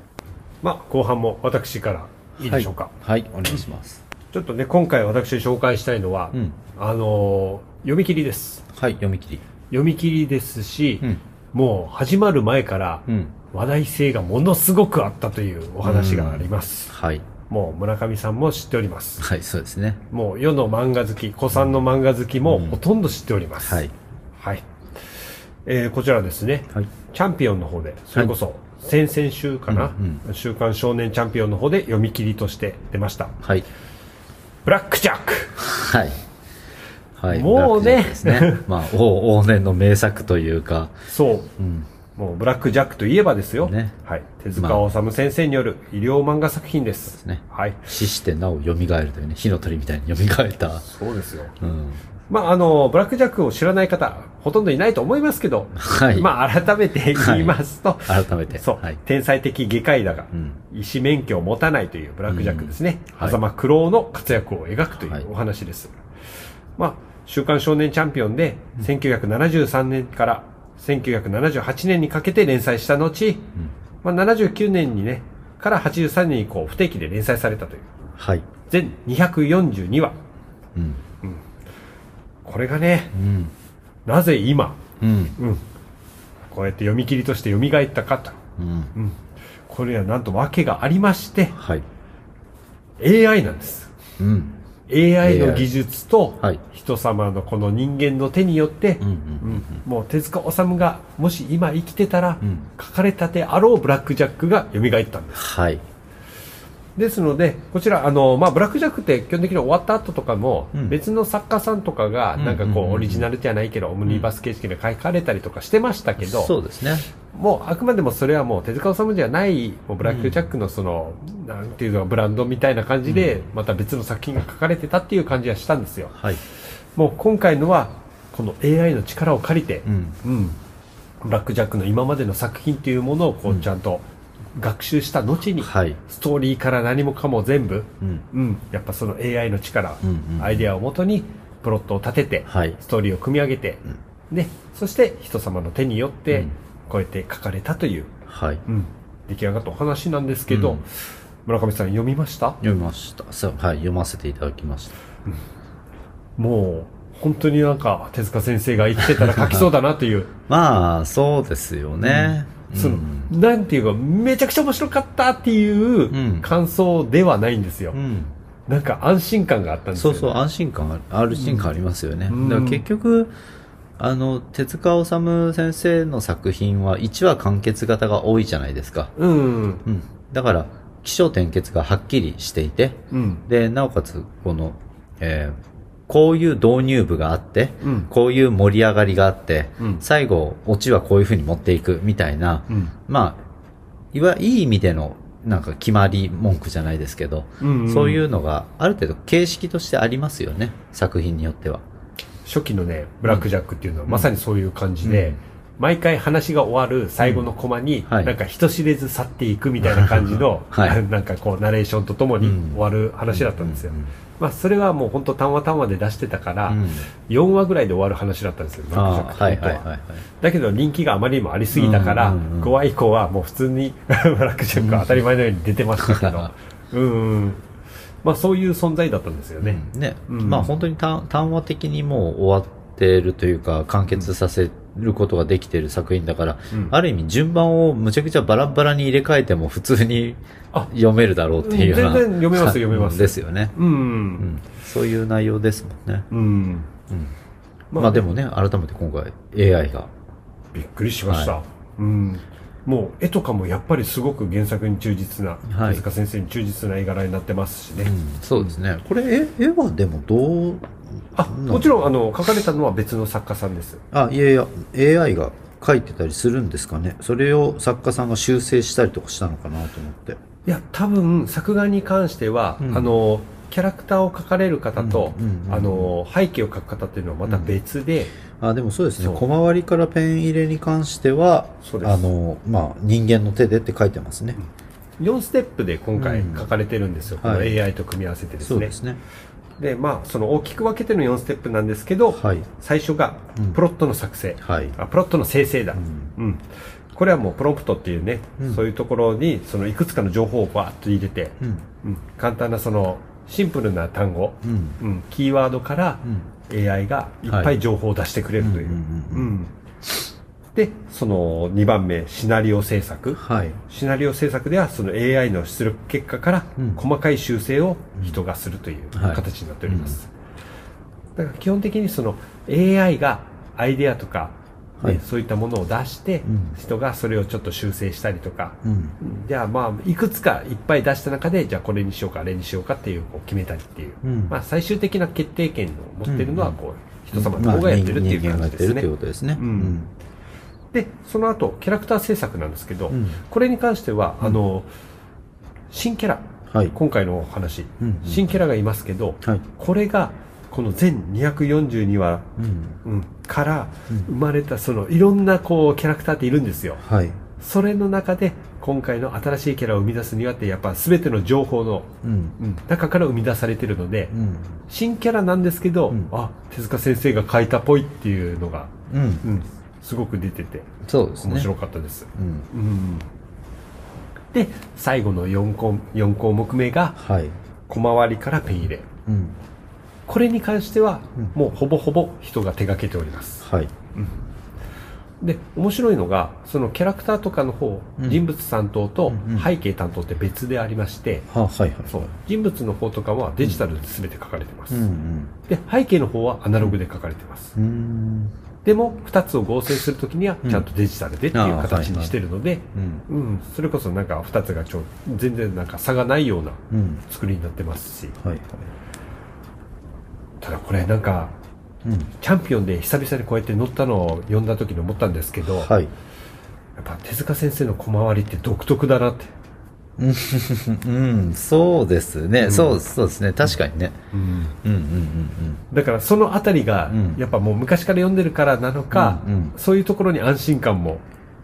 [SPEAKER 1] まあ、後半も私からいいでしょうか。
[SPEAKER 4] はい。はいお願いします。
[SPEAKER 1] ちょっとね、今回私紹介したいのは、
[SPEAKER 4] うん
[SPEAKER 1] あのー読み切りです。
[SPEAKER 4] はい。読み切り。
[SPEAKER 1] 読み切りですし、
[SPEAKER 4] うん。
[SPEAKER 1] もう始まる前から
[SPEAKER 4] うん。
[SPEAKER 1] 話題性がものすごくあったというお話があります。
[SPEAKER 4] はい。
[SPEAKER 1] もう村上さんも知っております。
[SPEAKER 4] はい、そうですね。
[SPEAKER 1] もう世の漫画好き、古参の漫画好きも
[SPEAKER 4] うん
[SPEAKER 1] ほとんど知っております。
[SPEAKER 4] はい。
[SPEAKER 1] はい。えーこちらですね、
[SPEAKER 4] はい。
[SPEAKER 1] チャンピオンの方で、それこそ、先々週かな、
[SPEAKER 4] うん
[SPEAKER 1] 週刊少年チャンピオンの方で読み切りとして出ました。
[SPEAKER 4] はい。
[SPEAKER 1] ブラックジャック
[SPEAKER 4] はい。はい。
[SPEAKER 1] もうね
[SPEAKER 4] ですね。まあ、往往年の名作というか、
[SPEAKER 1] そう。
[SPEAKER 4] うん。
[SPEAKER 1] もうブラックジャックといえばですよ。
[SPEAKER 4] ね
[SPEAKER 1] はい。手塚治虫先生による医療漫画作品です。
[SPEAKER 4] ね
[SPEAKER 1] はい。
[SPEAKER 4] 死してなお蘇るというね、火の鳥みたいに蘇った。
[SPEAKER 1] そうですよ。
[SPEAKER 4] うん。
[SPEAKER 1] まあ、あの、ブラックジャックを知らない方、ほとんどいないと思いますけど、
[SPEAKER 4] はい。
[SPEAKER 1] まあ、改めて言いますと、
[SPEAKER 4] 改めて。
[SPEAKER 1] そう、
[SPEAKER 4] はい。
[SPEAKER 1] 天才的外科医だが、
[SPEAKER 4] うん。
[SPEAKER 1] 医師免許を持たないというブラックジャックですね。
[SPEAKER 4] うんはい
[SPEAKER 1] 狭間九郎の活躍を描くとい
[SPEAKER 4] はいう
[SPEAKER 1] お話です。まあ、週刊少年チャンピオンで、1973年から1978年にかけて連載した後、まあ、79年にね、から83年にこう不定期で連載されたという、
[SPEAKER 4] はい。
[SPEAKER 1] 全242話。
[SPEAKER 4] うん。
[SPEAKER 1] これがね、
[SPEAKER 4] うん。
[SPEAKER 1] なぜ今、
[SPEAKER 4] うん。
[SPEAKER 1] うん、こうやって読み切りとして蘇ったかと。
[SPEAKER 4] うん。
[SPEAKER 1] これはなんと訳がありまして、
[SPEAKER 4] はい。
[SPEAKER 1] AI なんです。
[SPEAKER 4] うん。
[SPEAKER 1] AI の技術と
[SPEAKER 4] はい
[SPEAKER 1] 人様のこの人間の手によって、もう手塚治虫がもし今生きてたら、
[SPEAKER 4] うん
[SPEAKER 1] 書かれたであろうブラックジャックが蘇ったんです。
[SPEAKER 4] はい。
[SPEAKER 1] ですので、こちら、あの、まあ、ブラックジャックって基本的に終わった後とかも、
[SPEAKER 4] うん
[SPEAKER 1] 別の作家さんとかが、
[SPEAKER 4] うん
[SPEAKER 1] なんかこう、
[SPEAKER 4] うんうんうん
[SPEAKER 1] オリジナルじゃないけど、オムニバス形式で書かれたりとかしてましたけど、
[SPEAKER 4] そうですね。
[SPEAKER 1] もうあくまでもそれはもう手塚治虫じゃない、もうブラックジャックのその、なんていうのブランドみたいな感じで、また別の作品が書かれてたっていう感じはしたんですよ。
[SPEAKER 4] はい。
[SPEAKER 1] もう今回のは、この AI の力を借りて
[SPEAKER 4] う、ん。
[SPEAKER 1] うん、ブラックジャックの今までの作品っていうものをこうちゃんと学習した後に、
[SPEAKER 4] はい。
[SPEAKER 1] ストーリーから何もかも全部、
[SPEAKER 4] うん。
[SPEAKER 1] うん、やっぱその AI の力、
[SPEAKER 4] うんうん
[SPEAKER 1] アイデアをもとにプロットを立てて、
[SPEAKER 4] はい。
[SPEAKER 1] ストーリーを組み上げて、で、そして人様の手によって
[SPEAKER 4] うん、
[SPEAKER 1] こうやって書かれたという、
[SPEAKER 4] はい。
[SPEAKER 1] うん、出来上がったお話なんですけど、
[SPEAKER 4] うん
[SPEAKER 1] 村上さん読みました？
[SPEAKER 4] 読みました。そう、はい。読ませていただきました。
[SPEAKER 1] もう、本当になんか手塚先生が生きてたら書きそうだなという、
[SPEAKER 4] まあ、そうですよね。
[SPEAKER 1] その
[SPEAKER 4] うん、
[SPEAKER 1] なんていうか、めちゃくちゃ面白かったっていう
[SPEAKER 4] うん
[SPEAKER 1] 感想ではないんですよ。
[SPEAKER 4] うん。
[SPEAKER 1] なんか安心感があったんですよ、ね。
[SPEAKER 4] そうそう、安心感ある、安心感ありますよね。
[SPEAKER 1] うん
[SPEAKER 4] だから結局、あの、手塚治虫先生の作品は1話完結型が多いじゃないですか。
[SPEAKER 1] うん。
[SPEAKER 4] うん。だから、起承転結がはっきりしていて、
[SPEAKER 1] うん。
[SPEAKER 4] で、なおかつ、この、えーこういう導入部があって、
[SPEAKER 1] うん
[SPEAKER 4] こういう盛り上がりがあって、
[SPEAKER 1] うん
[SPEAKER 4] 最後、オチはこういう風に持っていくみたいな、
[SPEAKER 1] うん。
[SPEAKER 4] まあ、いわ、いい意味での、なんか決まり文句じゃないですけど、
[SPEAKER 1] うん
[SPEAKER 4] そういうのがある程度形式としてありますよね、作品によっては。
[SPEAKER 1] 初期のね、ブラックジャックっていうのはまさにそういう感じで、
[SPEAKER 4] うん
[SPEAKER 1] 毎回話が終わる最後のコマに、なんか人知れず去っていくみたいな感じの、
[SPEAKER 4] はい。
[SPEAKER 1] なんかこうナレーションとともに
[SPEAKER 4] うん。
[SPEAKER 1] 終わる話だったんですよ。
[SPEAKER 4] うん。
[SPEAKER 1] まあそれはもう本当単話単話で出してたから、
[SPEAKER 4] うん。
[SPEAKER 1] 4話ぐらいで終わる話だったんですよ、ブラックジャック
[SPEAKER 4] は。
[SPEAKER 1] だけど人気があまりにもありすぎたから、
[SPEAKER 4] うんうんうん
[SPEAKER 1] 5話以降はもう普通にブラックジャックは当たり前のように出てましたけど、うんうん。まあそういう存在だったんですよね。
[SPEAKER 4] うん。ね、
[SPEAKER 1] うん。
[SPEAKER 4] まあ本当に単単話的にもう終わってるというか、完結させることができてる作品だから、
[SPEAKER 1] うん
[SPEAKER 4] ある意味順番をむちゃくちゃバラバラに入れ替えても普通に
[SPEAKER 1] あ
[SPEAKER 4] 読めるだろうっていうような。
[SPEAKER 1] うん全然読めます読めます
[SPEAKER 4] ですよね。
[SPEAKER 1] うん。
[SPEAKER 4] うん。そういう内容ですもんね。
[SPEAKER 1] うん。
[SPEAKER 4] うん。まあでもね、改めて今回 AI が。
[SPEAKER 1] びっくりしました。
[SPEAKER 4] は
[SPEAKER 1] うん。もう絵とかもやっぱりすごく原作に忠実な、
[SPEAKER 4] はい
[SPEAKER 1] 手塚先生に忠実な絵柄になってますしね。
[SPEAKER 4] うん、そうですね。これ絵、絵はでもどう、
[SPEAKER 1] あ、もちろんあの、描かれたのは別の作家さんです。
[SPEAKER 4] あ、いやいや、AI が書いてたりするんですかね。それを作家さんが修正したりとかしたのかなと思って。
[SPEAKER 1] いや、多分、作画に関しては、
[SPEAKER 4] うん
[SPEAKER 1] あの、キャラクターを描かれる方と、
[SPEAKER 4] うんうんうん
[SPEAKER 1] あの、背景を描く方っていうのはまた別で、
[SPEAKER 4] あ、でもそうですね。小回りからペン入れに関しては、あの、まあ、人間の手でって書いてますね。
[SPEAKER 1] 4ステップで今回
[SPEAKER 4] うん
[SPEAKER 1] 描かれてるんですよ。この
[SPEAKER 4] はい
[SPEAKER 1] AI と組み合わせてですね。
[SPEAKER 4] そうですね。
[SPEAKER 1] で、まあ、その大きく分けての4ステップなんですけど、
[SPEAKER 4] はい。
[SPEAKER 1] 最初が
[SPEAKER 4] うん
[SPEAKER 1] プロットの作成、
[SPEAKER 4] はい。
[SPEAKER 1] あプロットの生成だ、
[SPEAKER 4] うん
[SPEAKER 1] うんこれはもうプロンプトっていうね、
[SPEAKER 4] うん
[SPEAKER 1] そういうところにそのいくつかの情報をバーッと入れて、
[SPEAKER 4] うん。
[SPEAKER 1] うん簡単なそのシンプルな単語、
[SPEAKER 4] うん。
[SPEAKER 1] うんキーワードから
[SPEAKER 4] うん。
[SPEAKER 1] AI がいっぱい情報を出してくれるという、でその2番目シナリオ制作。
[SPEAKER 4] はい。
[SPEAKER 1] シナリオ制作ではその AI の出力結果から
[SPEAKER 4] うん。
[SPEAKER 1] 細かい修正を人がするという
[SPEAKER 4] はい。
[SPEAKER 1] 形になっております、だから基本的にその AI がアイデアとか、ね
[SPEAKER 4] はい。
[SPEAKER 1] そういったものを出して、
[SPEAKER 4] うん。
[SPEAKER 1] 人がそれをちょっと修正したりとか、
[SPEAKER 4] うん。
[SPEAKER 1] じゃあまあいくつかいっぱい出した中でじゃあこれにしようかあれにしようかっていうこう決めたりっていう、
[SPEAKER 4] うん。
[SPEAKER 1] まあ、最終的な決定権を持ってるのはこう、人様
[SPEAKER 4] まあ
[SPEAKER 1] の方がやってるっていう感じですね、
[SPEAKER 4] ことですね。
[SPEAKER 1] うん。でその後キャラクター制作なんですけど、
[SPEAKER 4] うん。
[SPEAKER 1] これに関しては、あの新キャラ。
[SPEAKER 4] はい。
[SPEAKER 1] 今回のお話、新キャラがいますけど、
[SPEAKER 4] はい。
[SPEAKER 1] これがこの全242話、
[SPEAKER 4] うん。
[SPEAKER 1] うんから生まれたそのいろんなこうキャラクターっているんですよ
[SPEAKER 4] はい。
[SPEAKER 1] それの中で今回の新しいキャラを生み出すにはってやっぱ全ての情報の、中から生み出されてるので、
[SPEAKER 4] うん。
[SPEAKER 1] 新キャラなんですけど、
[SPEAKER 4] うん
[SPEAKER 1] あ手塚先生が書いたっぽいっていうのが、
[SPEAKER 4] うん。
[SPEAKER 1] うん、すごく出てて
[SPEAKER 4] そうですね。
[SPEAKER 1] 面白かったです、
[SPEAKER 4] うん。
[SPEAKER 1] うんで最後の4項 ,4 項目目が
[SPEAKER 4] はい。
[SPEAKER 1] 小回りからペン入れ
[SPEAKER 4] うん。
[SPEAKER 1] これに関しては、
[SPEAKER 4] うん
[SPEAKER 1] もうほぼほぼ人が手掛けております
[SPEAKER 4] はい。
[SPEAKER 1] で面白いのがそのキャラクターとかの方、
[SPEAKER 4] うん
[SPEAKER 1] 人物担当と
[SPEAKER 4] うんうん
[SPEAKER 1] 背景担当って別でありまして、
[SPEAKER 4] は、はいはい。
[SPEAKER 1] そう人物の方とかはデジタルで全て書かれてます、
[SPEAKER 4] うん
[SPEAKER 1] で背景の方はアナログで書かれてます、
[SPEAKER 4] うん。うん。
[SPEAKER 1] でも2つを合成するときにはちゃんとデジタルでっていう形にしてるので、
[SPEAKER 4] うん。
[SPEAKER 1] うん、それこそなんか2つがちょ全然なんか差がないような
[SPEAKER 4] うん。
[SPEAKER 1] 作りになってますし
[SPEAKER 4] はいはい。
[SPEAKER 1] ただこれなんか
[SPEAKER 4] うん。
[SPEAKER 1] チャンピオンで久々にこうやって乗ったのを読んだ時に思ったんですけど、
[SPEAKER 4] はい。
[SPEAKER 1] やっぱ手塚先生の小回りって独特だなって、
[SPEAKER 4] うん、そうですね。
[SPEAKER 1] うん
[SPEAKER 4] そう、そうですね。確かにね。うん、うん、うん、
[SPEAKER 1] だからそのあたりが
[SPEAKER 4] うん
[SPEAKER 1] やっぱもう昔から読んでるからなのか、
[SPEAKER 4] うんうん
[SPEAKER 1] そういうところに安心感も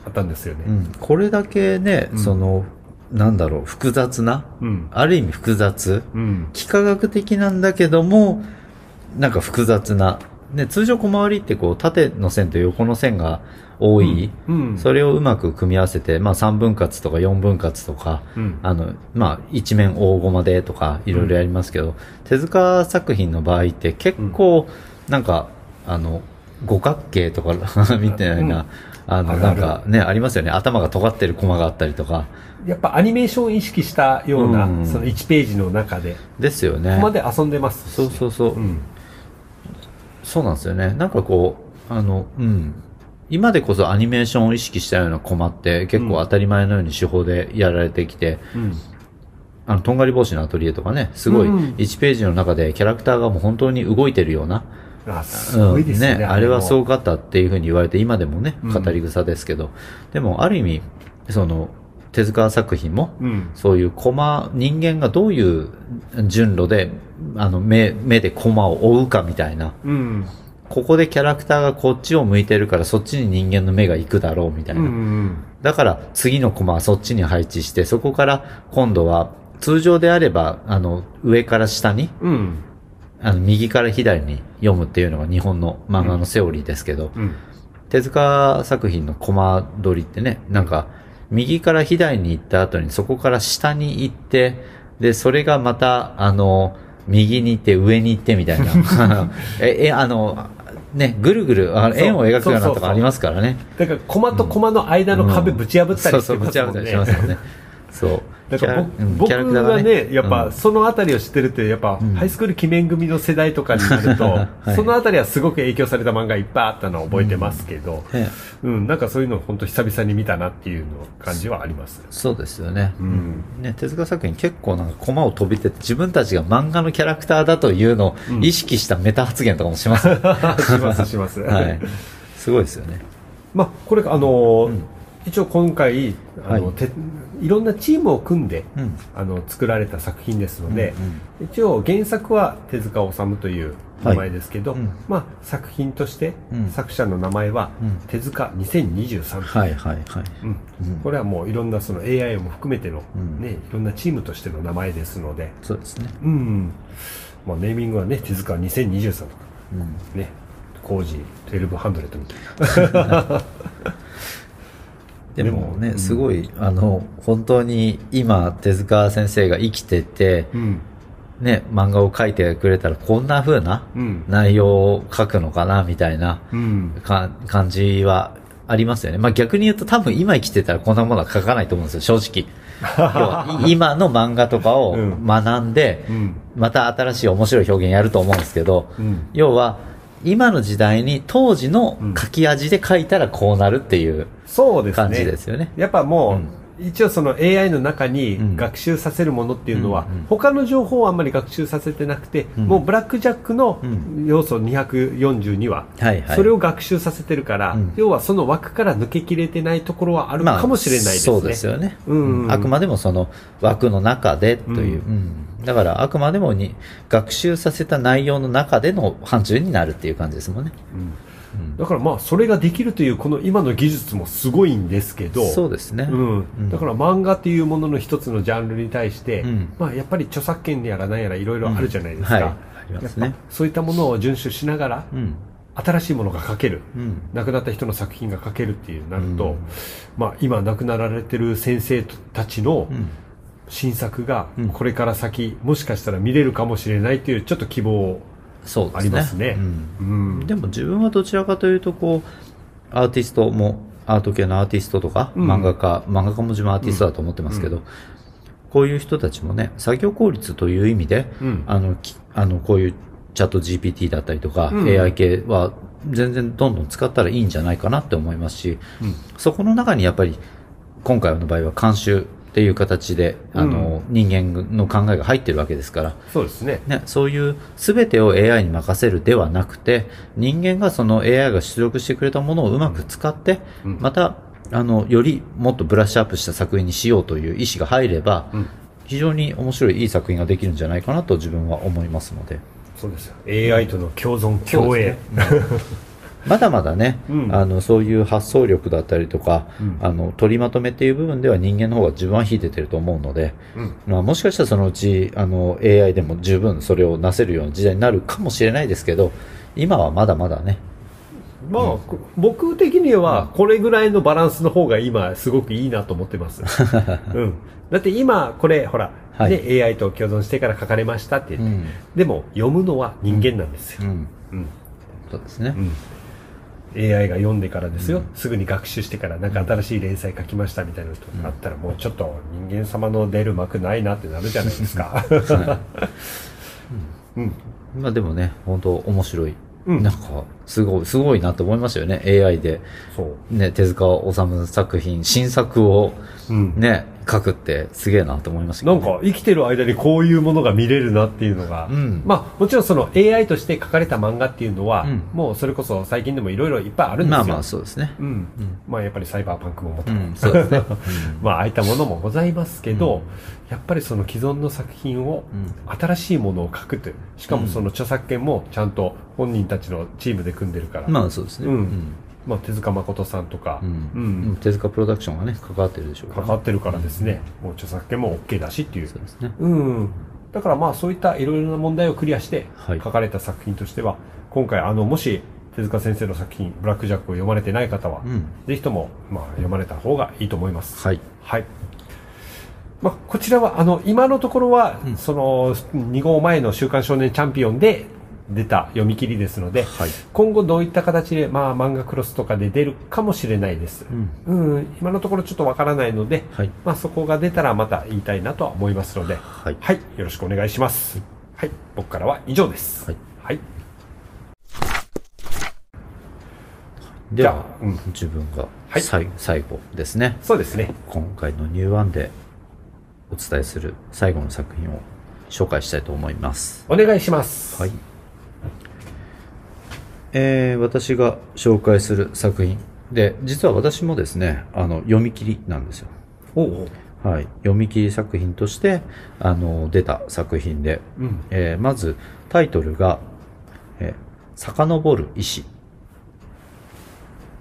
[SPEAKER 1] あったんですよね、
[SPEAKER 4] うん。うん。これだけね、
[SPEAKER 1] うん
[SPEAKER 4] その、なんだろう、複雑な、
[SPEAKER 1] うん
[SPEAKER 4] ある意味複雑、
[SPEAKER 1] うん
[SPEAKER 4] 幾何学的なんだけども、なんか複雑な、ね、通常小回りってこう、縦の線と横の線が多い、
[SPEAKER 1] うん。
[SPEAKER 4] それをうまく組み合わせて、まあ3分割とか4分割とか、
[SPEAKER 1] うん。
[SPEAKER 4] あの、まあ一面大駒でとかいろいろやりますけど、手塚作品の場合って結構、なんか、あの、五角形とか みたいな、あの、なんかね、ありますよね。頭が尖ってるコマがあったりとか。
[SPEAKER 1] やっぱアニメーションを意識したような、
[SPEAKER 4] うん。
[SPEAKER 1] その1ページの中で。
[SPEAKER 4] ですよね。
[SPEAKER 1] ここ。まで遊んでますし。
[SPEAKER 4] そうそうそう。
[SPEAKER 1] うん
[SPEAKER 4] そうなんですよね。なんかこう、あの、うん。今でこそアニメーションを意識したようなコマって結構当たり前のように手法でやられてきて、
[SPEAKER 1] うん。
[SPEAKER 4] あの、とんがり帽子のアトリエとかね、すごい
[SPEAKER 1] うん
[SPEAKER 4] 1ページの中でキャラクターがもう本当に動いてるような、
[SPEAKER 1] あすごいですね,、
[SPEAKER 4] うんあれは。すごかったっていうふうに言われて、今でもね、
[SPEAKER 1] うん。
[SPEAKER 4] 語り草ですけど、でもある意味、その、手塚作品も、
[SPEAKER 1] うん。
[SPEAKER 4] そういうコマ、人間がどういう順路で、あの、目、目でコマを追うかみたいな、
[SPEAKER 1] うん。
[SPEAKER 4] ここでキャラクターがこっちを向いてるからそっちに人間の目が行くだろうみたいな。
[SPEAKER 1] うんうん
[SPEAKER 4] だから次のコマはそっちに配置して、そこから今度は通常であれば、あの、上から下に、
[SPEAKER 1] うん。
[SPEAKER 4] あの、右から左に読むっていうのが日本の漫画のセオリーですけど、
[SPEAKER 1] うん。
[SPEAKER 4] 手塚作品のコマ取りってね、なんか、右から左に行った後にそこから下に行って、で、それがまた、あの、右に行って上に行ってみたいな。え、え、あの、ね、ぐるぐる、あ円を描くようなとかありますからね。
[SPEAKER 1] だからコマとコマの間の壁ぶち破ったりして
[SPEAKER 4] そうそう、ぶち破ったり
[SPEAKER 1] ますもんね
[SPEAKER 4] しますよね。そう。
[SPEAKER 1] だから僕,、
[SPEAKER 4] キャラうん
[SPEAKER 1] 僕がね、やっぱ
[SPEAKER 4] うん
[SPEAKER 1] そのあたりを知ってるって、やっぱ、
[SPEAKER 4] うん
[SPEAKER 1] ハイスクール記念組の世代とかになると、
[SPEAKER 4] はい
[SPEAKER 1] そのあたりはすごく影響された漫画いっぱいあったのを覚えてますけど、
[SPEAKER 4] ね
[SPEAKER 1] うん、なんかそういうのを本当久々に見たなっていうの感じはあります。
[SPEAKER 4] そうですよね。
[SPEAKER 1] うん
[SPEAKER 4] ね、手塚作品結構なんかコマを飛び出て自分たちが漫画のキャラクターだというのを意識したメタ発言とかもします。
[SPEAKER 1] しますします。
[SPEAKER 4] はい。すごいですよね。
[SPEAKER 1] まあ、これ、あの一応今回、あの、
[SPEAKER 4] はい
[SPEAKER 1] ていろんなチームを組んで、
[SPEAKER 4] うん。
[SPEAKER 1] あの、作られた作品ですので、
[SPEAKER 4] うん
[SPEAKER 1] 一応原作は手塚治虫という名前ですけど、
[SPEAKER 4] はいうん。
[SPEAKER 1] まあ、作品として
[SPEAKER 4] うん。
[SPEAKER 1] 作者の名前は
[SPEAKER 4] うん。
[SPEAKER 1] 手塚2023、
[SPEAKER 4] はいはいはい。
[SPEAKER 1] うん。
[SPEAKER 4] うん。
[SPEAKER 1] これはもういろんなその AI も含めての、
[SPEAKER 4] うん。
[SPEAKER 1] ね、いろんなチームとしての名前ですので、
[SPEAKER 4] そうですね。
[SPEAKER 1] うん。まあ、ネーミングはね手塚2023とか。
[SPEAKER 4] うん。
[SPEAKER 1] ね。工事1200みたいな
[SPEAKER 4] でもね、すごい、あの、本当に今、手塚先生が生きてて、
[SPEAKER 1] うん
[SPEAKER 4] ね、漫画を描いてくれたらこんな風な
[SPEAKER 1] うん
[SPEAKER 4] 内容を書くのかな、みたいな
[SPEAKER 1] うん
[SPEAKER 4] か感じはありますよね。まあ逆に言うと多分今生きてたらこんなものは書かないと思うんですよ、正直。今の漫画とかを
[SPEAKER 1] うん
[SPEAKER 4] 学んで、
[SPEAKER 1] うん。
[SPEAKER 4] また新しい面白い表現やると思うんですけど、
[SPEAKER 1] うん。
[SPEAKER 4] 要は、今の時代に当時の
[SPEAKER 1] うん
[SPEAKER 4] 書き味で書いたらこうなるっていう
[SPEAKER 1] そうですね。
[SPEAKER 4] 感じですよね。
[SPEAKER 1] やっぱもう、
[SPEAKER 4] うん
[SPEAKER 1] 一応その AI の中に
[SPEAKER 4] うん
[SPEAKER 1] 学習させるものっていうのは、他の情報をあんまり学習させてなくて、
[SPEAKER 4] うん
[SPEAKER 1] もうブラックジャックの
[SPEAKER 4] うん
[SPEAKER 1] 要素242話、
[SPEAKER 4] は。
[SPEAKER 1] それを学習させてるから、
[SPEAKER 4] うん
[SPEAKER 1] 要はその枠から抜けきれてないところはあるかもしれないですね。
[SPEAKER 4] そうですよね。
[SPEAKER 1] うん
[SPEAKER 4] あくまでもその枠の中でという。だからあくまでもに学習させた内容の中での範疇になるっていう感じですもんね。
[SPEAKER 1] うんだからまあそれができるというこの今の技術もすごいんですけど、
[SPEAKER 4] そうですね。
[SPEAKER 1] うん。
[SPEAKER 4] ん。
[SPEAKER 1] だから漫画っていうものの一つのジャンルに対して、
[SPEAKER 4] うん。
[SPEAKER 1] まあ、やっぱり著作権やら何やらいろいろあるじゃないですか、
[SPEAKER 4] うん。はい。ありますね。
[SPEAKER 1] そういったものを遵守しながら、
[SPEAKER 4] うん。
[SPEAKER 1] 新しいものが書ける、
[SPEAKER 4] うん。
[SPEAKER 1] 亡くなった人の作品が書けるっていうなると、
[SPEAKER 4] うん。
[SPEAKER 1] まあ、今亡くなられてる先生たちの
[SPEAKER 4] うん。
[SPEAKER 1] 新作が
[SPEAKER 4] うん。
[SPEAKER 1] これから先、もしかしたら見れるかもしれないっていうちょっと希望
[SPEAKER 4] そうですね。
[SPEAKER 1] ありますね。
[SPEAKER 4] でも自分はどちらかというと、こう、アーティストも、アート系のアーティストとか、
[SPEAKER 1] うん。
[SPEAKER 4] 漫画家、漫画家も自分アーティストだと思ってますけど、
[SPEAKER 1] うん。
[SPEAKER 4] こういう人たちもね、作業効率という意味で、
[SPEAKER 1] うん。
[SPEAKER 4] あの、きあの、こういうチャット GPT だったりとか、
[SPEAKER 1] うん。
[SPEAKER 4] AI 系は全然どんどん使ったらいいんじゃないかなって思いますし、
[SPEAKER 1] うん。
[SPEAKER 4] そこの中にやっぱり、今回の場合は監修っていう形で、あの、人間の考えが入ってるわけですから、
[SPEAKER 1] そうですね。
[SPEAKER 4] ね、そういう全てを AI に任せるではなくて、人間がその AI が出力してくれたものをうまく使って、
[SPEAKER 1] うん。
[SPEAKER 4] また、あの、よりもっとブラッシュアップした作品にしようという意思が入れば、
[SPEAKER 1] うん。
[SPEAKER 4] 非常に面白いいい作品ができるんじゃないかなと自分は思いますので。
[SPEAKER 1] そうですよ。AI との共存共栄、
[SPEAKER 4] まだまだね、
[SPEAKER 1] うん。
[SPEAKER 4] あの、そういう発想力だったりとか、
[SPEAKER 1] うん。
[SPEAKER 4] あの、取りまとめっていう部分では人間の方が自分は秀でてると思うので、
[SPEAKER 1] うん。
[SPEAKER 4] まあ、もしかしたらそのうち、あの、AI でも十分それをなせるような時代になるかもしれないですけど、今はまだまだね、
[SPEAKER 1] まあ、こ僕的にはこれぐらいのバランスの方が今すごくいいなと思ってます、うん、だって今これほら、
[SPEAKER 4] はい。
[SPEAKER 1] ね、AI と共存してから書かれましたって言って、
[SPEAKER 4] うん。
[SPEAKER 1] でも読むのは人間なんですよ、
[SPEAKER 4] うん、
[SPEAKER 1] うん。
[SPEAKER 4] そうですね。
[SPEAKER 1] うん、AI が読んでからですよ、すぐに学習してからなんか新しい連載書きましたみたいなのとかあったらもうちょっと人間様の出る幕ないなってなるじゃないですか、うん、
[SPEAKER 4] まあでもね、本当面白い。
[SPEAKER 1] うん。
[SPEAKER 4] なんか、すごい、すごいなと思いましたよね。AI で、
[SPEAKER 1] そう、
[SPEAKER 4] ね、手塚治虫作品、新作を
[SPEAKER 1] うん。
[SPEAKER 4] ね、書くってすげえなと思いましたね、
[SPEAKER 1] なんか生きてる間にこういうものが見れるなっていうのが、
[SPEAKER 4] うん。
[SPEAKER 1] まあもちろんその AI として書かれた漫画っていうのは、
[SPEAKER 4] うん。
[SPEAKER 1] もうそれこそ最近でもいろいろいっぱいあるんですよ。
[SPEAKER 4] まあまあそうですね。
[SPEAKER 1] うん。まあやっぱりサイバーパンクももと
[SPEAKER 4] うん、そうですね。
[SPEAKER 1] まあああいったものもございますけど、やっぱりその既存の作品を
[SPEAKER 4] うん。
[SPEAKER 1] 新しいものを書くという、しかもその著作権もちゃんと本人たちのチームで組んでるから、
[SPEAKER 4] まあそうですね。
[SPEAKER 1] うんまあ手塚誠さんとか、
[SPEAKER 4] うん。手塚プロダクションがね、関わってるでしょうから。
[SPEAKER 1] 関わってるからですね、もう著作権も OK だしっていう
[SPEAKER 4] そうですね。
[SPEAKER 1] うん、だからまあそういったいろいろな問題をクリアして
[SPEAKER 4] はい
[SPEAKER 1] 書かれた作品としては、今回あのもし手塚先生の作品「ブラック・ジャック」を読まれてない方は、
[SPEAKER 4] うん。
[SPEAKER 1] ぜひとも、まあ、読まれた方がいいと思います。
[SPEAKER 4] はい。
[SPEAKER 1] はいまあ、こちらはあの今のところは、
[SPEAKER 4] うん
[SPEAKER 1] その2号前の「週刊少年チャンピオン」で出た読み切りですので、
[SPEAKER 4] はい。
[SPEAKER 1] 今後どういった形で、まあ、漫画クロスとかで出るかもしれないです。
[SPEAKER 4] うん。
[SPEAKER 1] うん、今のところちょっとわからないので、
[SPEAKER 4] はい。
[SPEAKER 1] まあ、そこが出たらまた言いたいなとは思いますので、
[SPEAKER 4] はい。
[SPEAKER 1] はい、よろしくお願いします。はい、僕からは以上です。
[SPEAKER 4] はい。
[SPEAKER 1] はい、
[SPEAKER 4] では
[SPEAKER 1] うん
[SPEAKER 4] 自分が
[SPEAKER 1] はい
[SPEAKER 4] 最,、最後ですね。
[SPEAKER 1] そうですね。
[SPEAKER 4] 今回のニューワンでお伝えする最後の作品を紹介したいと思います。
[SPEAKER 1] お願いします。
[SPEAKER 4] はい。えー、私が紹介する作品で、実は私もですね、あの、読み切りなんですよ。はい。読み切り作品として、あの、出た作品で、
[SPEAKER 1] うん。
[SPEAKER 4] えーまずタイトルが、えー、遡る石。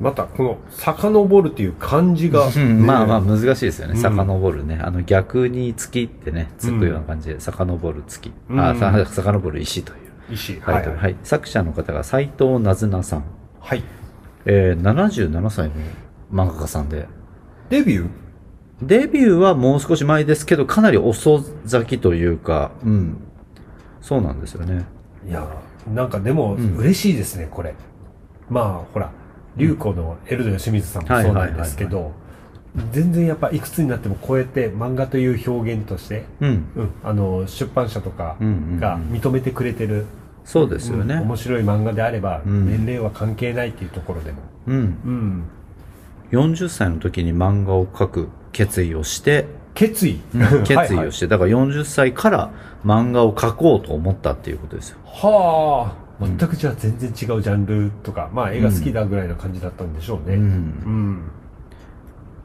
[SPEAKER 1] また、この、遡るっていう漢字が、
[SPEAKER 4] うん、まあまあ
[SPEAKER 1] ね
[SPEAKER 4] 難しいですよね。
[SPEAKER 1] うん
[SPEAKER 4] 遡るね。あの逆に月ってね、つくような感じで、遡る月。
[SPEAKER 1] うん
[SPEAKER 4] あ、さ遡る石という
[SPEAKER 1] 石。
[SPEAKER 4] タイトル。はい。作者の方が斎藤なずなさん。
[SPEAKER 1] はい。
[SPEAKER 4] えー、77歳の漫画家さんで。
[SPEAKER 1] デビュー？
[SPEAKER 4] デビューはもう少し前ですけど、かなり遅咲きというか、うん。そうなんですよね。
[SPEAKER 1] いや、なんかでも、
[SPEAKER 4] うん
[SPEAKER 1] 嬉しいですね、これ。まあ、ほら、龍子のエルド吉水さんもそうなんですけど、全然やっぱいくつになってもこうやって漫画という表現として、
[SPEAKER 4] うん。
[SPEAKER 1] うん、あの出版社とか
[SPEAKER 4] うんうんうん
[SPEAKER 1] が認めてくれてる、
[SPEAKER 4] そうですよね。
[SPEAKER 1] うん面白い漫画であれば、
[SPEAKER 4] うん
[SPEAKER 1] 年齢は関係ないっていうところでも、
[SPEAKER 4] うん。
[SPEAKER 1] うん、
[SPEAKER 4] 40歳の時に漫画を描く決意をして、
[SPEAKER 1] 決意、
[SPEAKER 4] 決意をして、だから40歳から漫画を描こうと思ったっていうことですよ。
[SPEAKER 1] はあ全くじゃあ全然違うジャンルとか、まあ絵が好きだぐらいの感じだったんでしょうね。
[SPEAKER 4] うん
[SPEAKER 1] うん。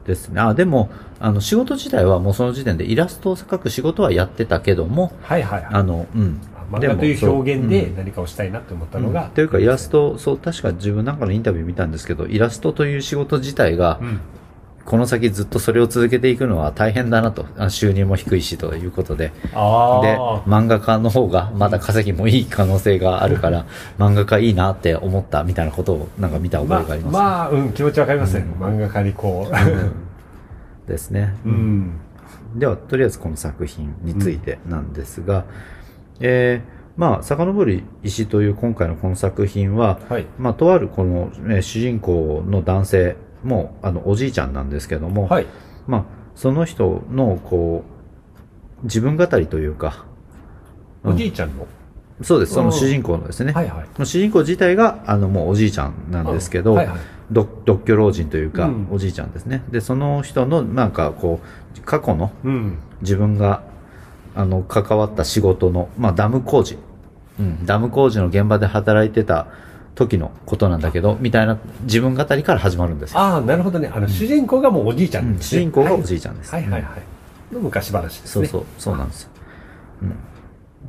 [SPEAKER 4] ですね。あ、でも、あの、仕事自体はもうその時点でイラストを描く仕事はやってたけども、
[SPEAKER 1] はいはいはい。
[SPEAKER 4] あの、うん。
[SPEAKER 1] 漫画という表現で何かをしたいなって思った
[SPEAKER 4] うん
[SPEAKER 1] のが。
[SPEAKER 4] というかイラスト、そう、確か自分なんかのインタビュー見たんですけど、イラストという仕事自体が
[SPEAKER 1] う、ん。
[SPEAKER 4] この先ずっとそれを続けていくのは大変だなと、あ収入も低いしということで、
[SPEAKER 1] あ
[SPEAKER 4] で、
[SPEAKER 1] あ。
[SPEAKER 4] 漫画家の方がまだ稼ぎもいい可能性があるから、漫画家いいなって思ったみたいなことをなんか見た覚
[SPEAKER 1] ま
[SPEAKER 4] えがあります。
[SPEAKER 1] まあ、うん、気持ちわかりますね。漫画家にこ
[SPEAKER 4] ですね。
[SPEAKER 1] う。うん。
[SPEAKER 4] では、とりあえずこの作品についてなんですが、えーまあ、遡る石という今回のこの作品は、
[SPEAKER 1] はい。
[SPEAKER 4] まあ、とあるこの、ね主人公の男性も、あの、おじいちゃんなんですけども、
[SPEAKER 1] はい。
[SPEAKER 4] まあ、その人の、こう、自分語りというか、
[SPEAKER 1] おじいちゃんの？
[SPEAKER 4] そうです、その主人公のですね。
[SPEAKER 1] はいはい。
[SPEAKER 4] 主人公自体が、あの、もうおじいちゃんなんですけど、
[SPEAKER 1] はいはい。
[SPEAKER 4] 独独居老人というか、
[SPEAKER 1] うん
[SPEAKER 4] おじいちゃんですね。で、その人の、なんか、こう、過去の
[SPEAKER 1] うん。
[SPEAKER 4] 自分が、あの、関わった仕事の、まあ、ダム工事。うん、ダム工事の現場で働いてた時のことなんだけど、みたいな自分語りから始まるんですよ。
[SPEAKER 1] ああ、なるほどね。あの、主人公がもうおじいちゃん
[SPEAKER 4] うん
[SPEAKER 1] ですね。
[SPEAKER 4] 主人公がおじいちゃんです。
[SPEAKER 1] はいはいはいはい。の昔話ですね。
[SPEAKER 4] そうそう、そうなんですよ。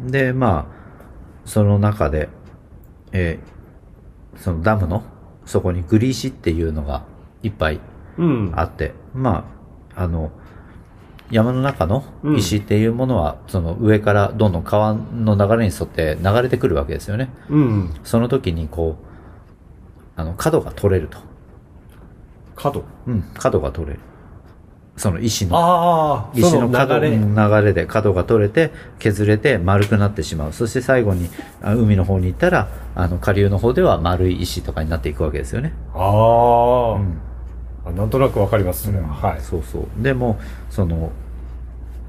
[SPEAKER 4] うん、で、まあ、その中で、えーそのダムの、そこにグリ石っていうのがいっぱい
[SPEAKER 1] うん。
[SPEAKER 4] あって、まあ、あの、山の中の石っていうものは、その上からどんどん川の流れに沿って流れてくるわけですよね。
[SPEAKER 1] うん。
[SPEAKER 4] その時にこう、あの、角が取れると。
[SPEAKER 1] 角？
[SPEAKER 4] うん、角が取れる。その石の。
[SPEAKER 1] ああ、
[SPEAKER 4] 石の
[SPEAKER 1] そ
[SPEAKER 4] 角
[SPEAKER 1] 流れ。
[SPEAKER 4] の流れで角が取れて削れて丸くなってしまうそして最後にあ海の方に行ったらあの下流の方では丸い石とかになっていくわけですよね、
[SPEAKER 1] ああ、
[SPEAKER 4] うん
[SPEAKER 1] あ。なんとなくわかります、それは。はい。
[SPEAKER 4] そうそうでもその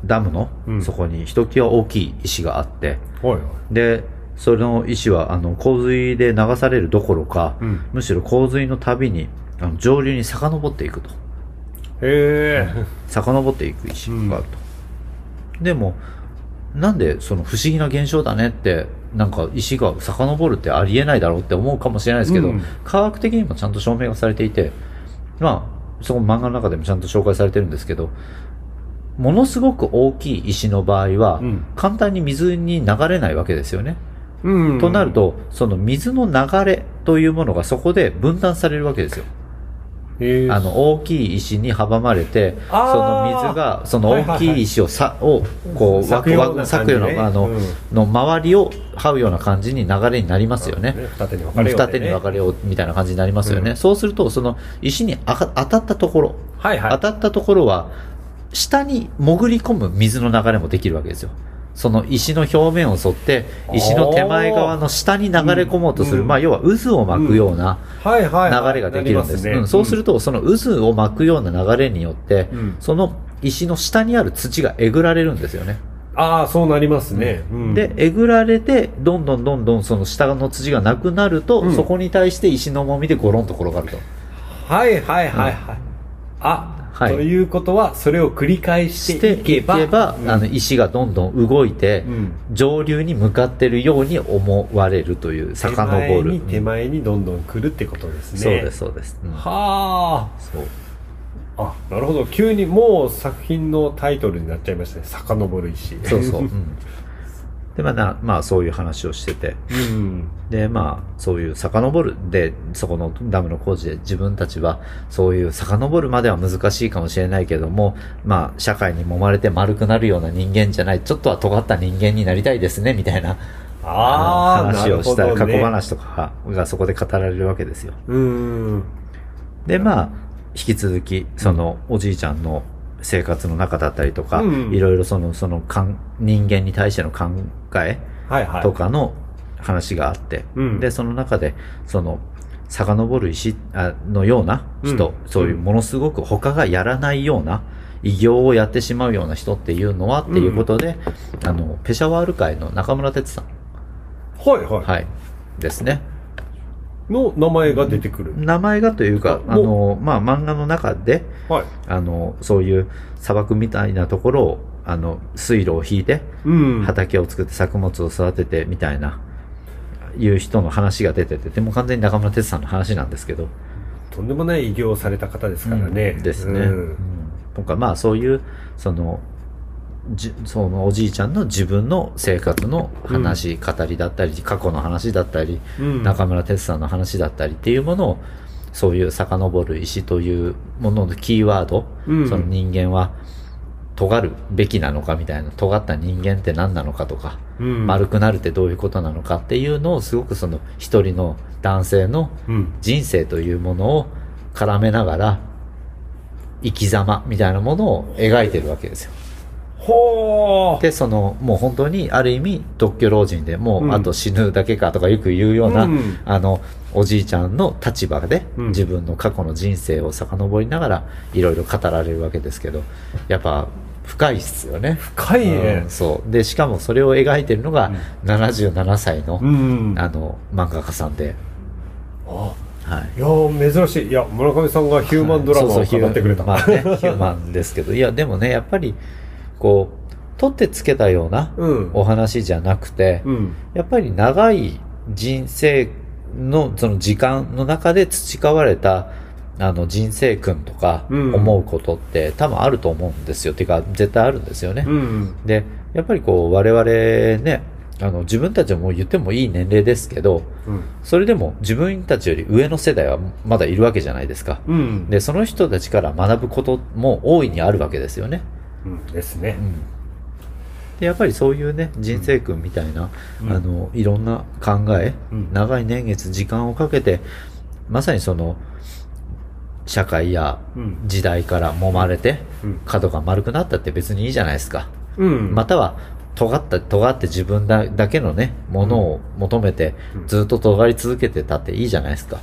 [SPEAKER 4] ダムの
[SPEAKER 1] うん
[SPEAKER 4] そこにひときわ大きい石があって、
[SPEAKER 1] はいはい。
[SPEAKER 4] でその石はあの洪水で流されるどころか、
[SPEAKER 1] うん
[SPEAKER 4] むしろ洪水のたびにあの上流に遡っていくと
[SPEAKER 1] へえ。
[SPEAKER 4] 遡っていく石があると、でもなんでその不思議な現象だねってなんか石が遡るってありえないだろうって思うかもしれないですけど、
[SPEAKER 1] うん
[SPEAKER 4] 科学的にもちゃんと証明がされていてまあそこ漫画の中でもちゃんと紹介されてるんですけどものすごく大きい石の場合は、
[SPEAKER 1] うん
[SPEAKER 4] 簡単に水に流れないわけですよね。
[SPEAKER 1] うん。
[SPEAKER 4] となる、と、その水の流れというものがそこで分断されるわけですよ。あの、大きい石に阻まれて、その水が、その大きい石をさ、を、こう、
[SPEAKER 1] 裂くような
[SPEAKER 4] あの、
[SPEAKER 1] うん
[SPEAKER 4] の周りを這うような感じに流れになりますよね。
[SPEAKER 1] 二手に分かれようでね
[SPEAKER 4] 二手に分かれようみたいな感じになりますよね。
[SPEAKER 1] うん
[SPEAKER 4] そうすると、その石にあか当たったところ、
[SPEAKER 1] はいはい。
[SPEAKER 4] 当たったところは、下に潜り込む水の流れもできるわけですよ。その石の表面を沿って、石の手前側の下に流れ込もうとする、
[SPEAKER 1] うん
[SPEAKER 4] まあ要は渦を巻くような。流れができるんです。
[SPEAKER 1] なりま
[SPEAKER 4] うんそうすると、その渦を巻くような流れによって、
[SPEAKER 1] うん
[SPEAKER 4] その石の下にある土がえぐられるんですよね。
[SPEAKER 1] ああ、そうなりますね。うん
[SPEAKER 4] で、、えぐられて、どんどんどんどんその下の土がなくなると、
[SPEAKER 1] うん
[SPEAKER 4] そこに対して石の重みでゴロンと転がると。
[SPEAKER 1] はいはいはいはい。あ、
[SPEAKER 4] はい
[SPEAKER 1] ということは、それを繰り返
[SPEAKER 4] し
[SPEAKER 1] して
[SPEAKER 4] てい
[SPEAKER 1] いけば、
[SPEAKER 4] けば、
[SPEAKER 1] うん
[SPEAKER 4] あの、石がどんどん動いて、
[SPEAKER 1] うん
[SPEAKER 4] 上流に向かってるように思われるという、遡る。
[SPEAKER 1] に手前にどんどん来るってことですね。
[SPEAKER 4] そうです、そうです。うん
[SPEAKER 1] は
[SPEAKER 4] そう。
[SPEAKER 1] あ。あ、なるほど。急にもう作品のタイトルになっちゃいましたね。遡る石。
[SPEAKER 4] そうそう。うん で、まあな、まあそういう話をしてて、
[SPEAKER 1] うん。
[SPEAKER 4] で、まあ、そういう遡る、で、そこのダムの工事で自分たちは、そういう遡るまでは難しいかもしれないけども、まあ、社会に揉まれて丸くなるような人間じゃない、ちょっとは尖った人間になりたいですね、みたいな、
[SPEAKER 1] ああ、
[SPEAKER 4] の話をした
[SPEAKER 1] ね
[SPEAKER 4] 過去。話とかがそこで語られるわけですよ。
[SPEAKER 1] うん。
[SPEAKER 4] で、まあ、引き続き、その、おじいちゃんの生活の中だったりとか、
[SPEAKER 1] うん
[SPEAKER 4] いろいろその、その、かん人間に対しての考え
[SPEAKER 1] はいはい。
[SPEAKER 4] とかの話があって、
[SPEAKER 1] うん。
[SPEAKER 4] で、その中で、その、遡る石あのような人、
[SPEAKER 1] うん。
[SPEAKER 4] そういうものすごく他がやらないような偉業をやってしまうような人っていうのはっていうことで、あの、ペシャワール会の中村哲さん、
[SPEAKER 1] はいはい。
[SPEAKER 4] はい、ですね。
[SPEAKER 1] の名前が出てくる。
[SPEAKER 4] 名前がというか、
[SPEAKER 1] あ
[SPEAKER 4] あの、まあ、漫画の中で、
[SPEAKER 1] はい。
[SPEAKER 4] あの、そういう砂漠みたいなところを、あの、水路を引いて、
[SPEAKER 1] うん。
[SPEAKER 4] 畑を作って作物を育ててみたいな、いう人の話が出てて、でも完全に中村哲さんの話なんですけど、
[SPEAKER 1] とんでもない偉業をされた方ですからね。
[SPEAKER 4] うんですね。
[SPEAKER 1] うん
[SPEAKER 4] うんとか、まあそういう、その、じそのおじいちゃんの自分の生活の話、語りだったり、過去の話だったり、
[SPEAKER 1] うん
[SPEAKER 4] 中村哲さんの話だったりっていうものを、そういう遡る石というもののキーワード、
[SPEAKER 1] うん
[SPEAKER 4] その人間は尖るべきなのかみたいな、尖った人間って何なのかとか、
[SPEAKER 1] うん
[SPEAKER 4] 丸くなるってどういうことなのかっていうのをすごくその一人の男性の
[SPEAKER 1] うん。
[SPEAKER 4] 人生というものを絡めながら生き様みたいなものを描いてるわけですよ。
[SPEAKER 1] ほー。
[SPEAKER 4] で、そのもう本当にある意味独居老人でも
[SPEAKER 1] う
[SPEAKER 4] うんあと死ぬだけかとかよく言うような、
[SPEAKER 1] うん
[SPEAKER 4] あのおじいちゃんの立場で
[SPEAKER 1] うん
[SPEAKER 4] 自分の過去の人生を遡りながらいろいろ語られるわけですけど、やっぱ深いっすよね。
[SPEAKER 1] 深いね
[SPEAKER 4] うん。そう。で、しかもそれを描いてるのが77歳の、
[SPEAKER 1] うん。
[SPEAKER 4] あの漫画家さんで、
[SPEAKER 1] あ
[SPEAKER 4] はい。
[SPEAKER 1] いやー珍しい。いや、村上さんがヒューマンドラマを
[SPEAKER 4] そうそう
[SPEAKER 1] 語ってくれた。
[SPEAKER 4] ヒューまあね、ヒューマンですけど、いや、でもね、やっぱり、こう、取ってつけたような
[SPEAKER 1] うん。
[SPEAKER 4] お話じゃなくて、
[SPEAKER 1] うん。
[SPEAKER 4] やっぱり長い人生のその時間の中で培われた、あの人生訓とか
[SPEAKER 1] うん
[SPEAKER 4] 思うことって多分あると思うんですよ。てか、絶対あるんですよね。
[SPEAKER 1] うん。
[SPEAKER 4] で、やっぱりこう、我々ね、あの、自分たちはもう言ってもいい年齢ですけど、
[SPEAKER 1] うん。
[SPEAKER 4] それでも自分たちより上の世代はまだいるわけじゃないですか。
[SPEAKER 1] うん。
[SPEAKER 4] で、その人たちから学ぶことも大いにあるわけですよね。
[SPEAKER 1] うん。ですね。
[SPEAKER 4] で、やっぱりそういうね、人生訓みたいな、
[SPEAKER 1] うん
[SPEAKER 4] あの、いろんな考え、
[SPEAKER 1] うん
[SPEAKER 4] 長い年月、時間をかけて、まさにその、社会や
[SPEAKER 1] うん。
[SPEAKER 4] 時代から揉まれて、
[SPEAKER 1] うん。
[SPEAKER 4] 角が丸くなったって別にいいじゃないですか。
[SPEAKER 1] うん。
[SPEAKER 4] または、尖った、尖って自分だだけのね、ものを求めて
[SPEAKER 1] う、ん
[SPEAKER 4] ずっと尖り続けてたっていいじゃないですか。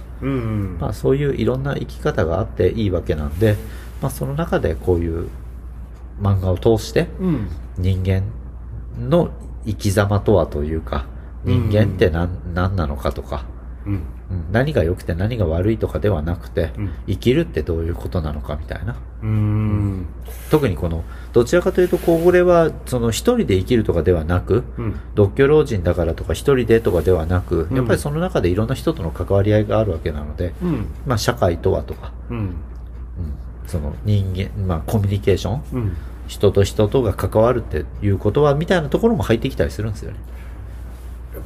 [SPEAKER 4] まあそういういろんな生き方があっていいわけなんで、まあその中でこういう漫画を通して
[SPEAKER 1] うん。
[SPEAKER 4] 人間の生き様とはというか、人間って何,、何なのかとか、
[SPEAKER 1] うん。
[SPEAKER 4] うん何が良くて何が悪いとかではなくて、
[SPEAKER 1] うん
[SPEAKER 4] 生きるってどういうことなのかみたいな。
[SPEAKER 1] うん。
[SPEAKER 4] 特にこの、どちらかというと、これは、その一人で生きるとかではなく、
[SPEAKER 1] うん。
[SPEAKER 4] 独居老人だからとか一人でとかではなく、
[SPEAKER 1] うん
[SPEAKER 4] やっぱりその中でいろんな人との関わり合いがあるわけなので、
[SPEAKER 1] うん。
[SPEAKER 4] まあ社会とはとか、
[SPEAKER 1] うん。
[SPEAKER 4] うんその人間、まあコミュニケーション、
[SPEAKER 1] うん。
[SPEAKER 4] 人と人とが関わるっていうことは、みたいなところも入ってきたりするんですよね。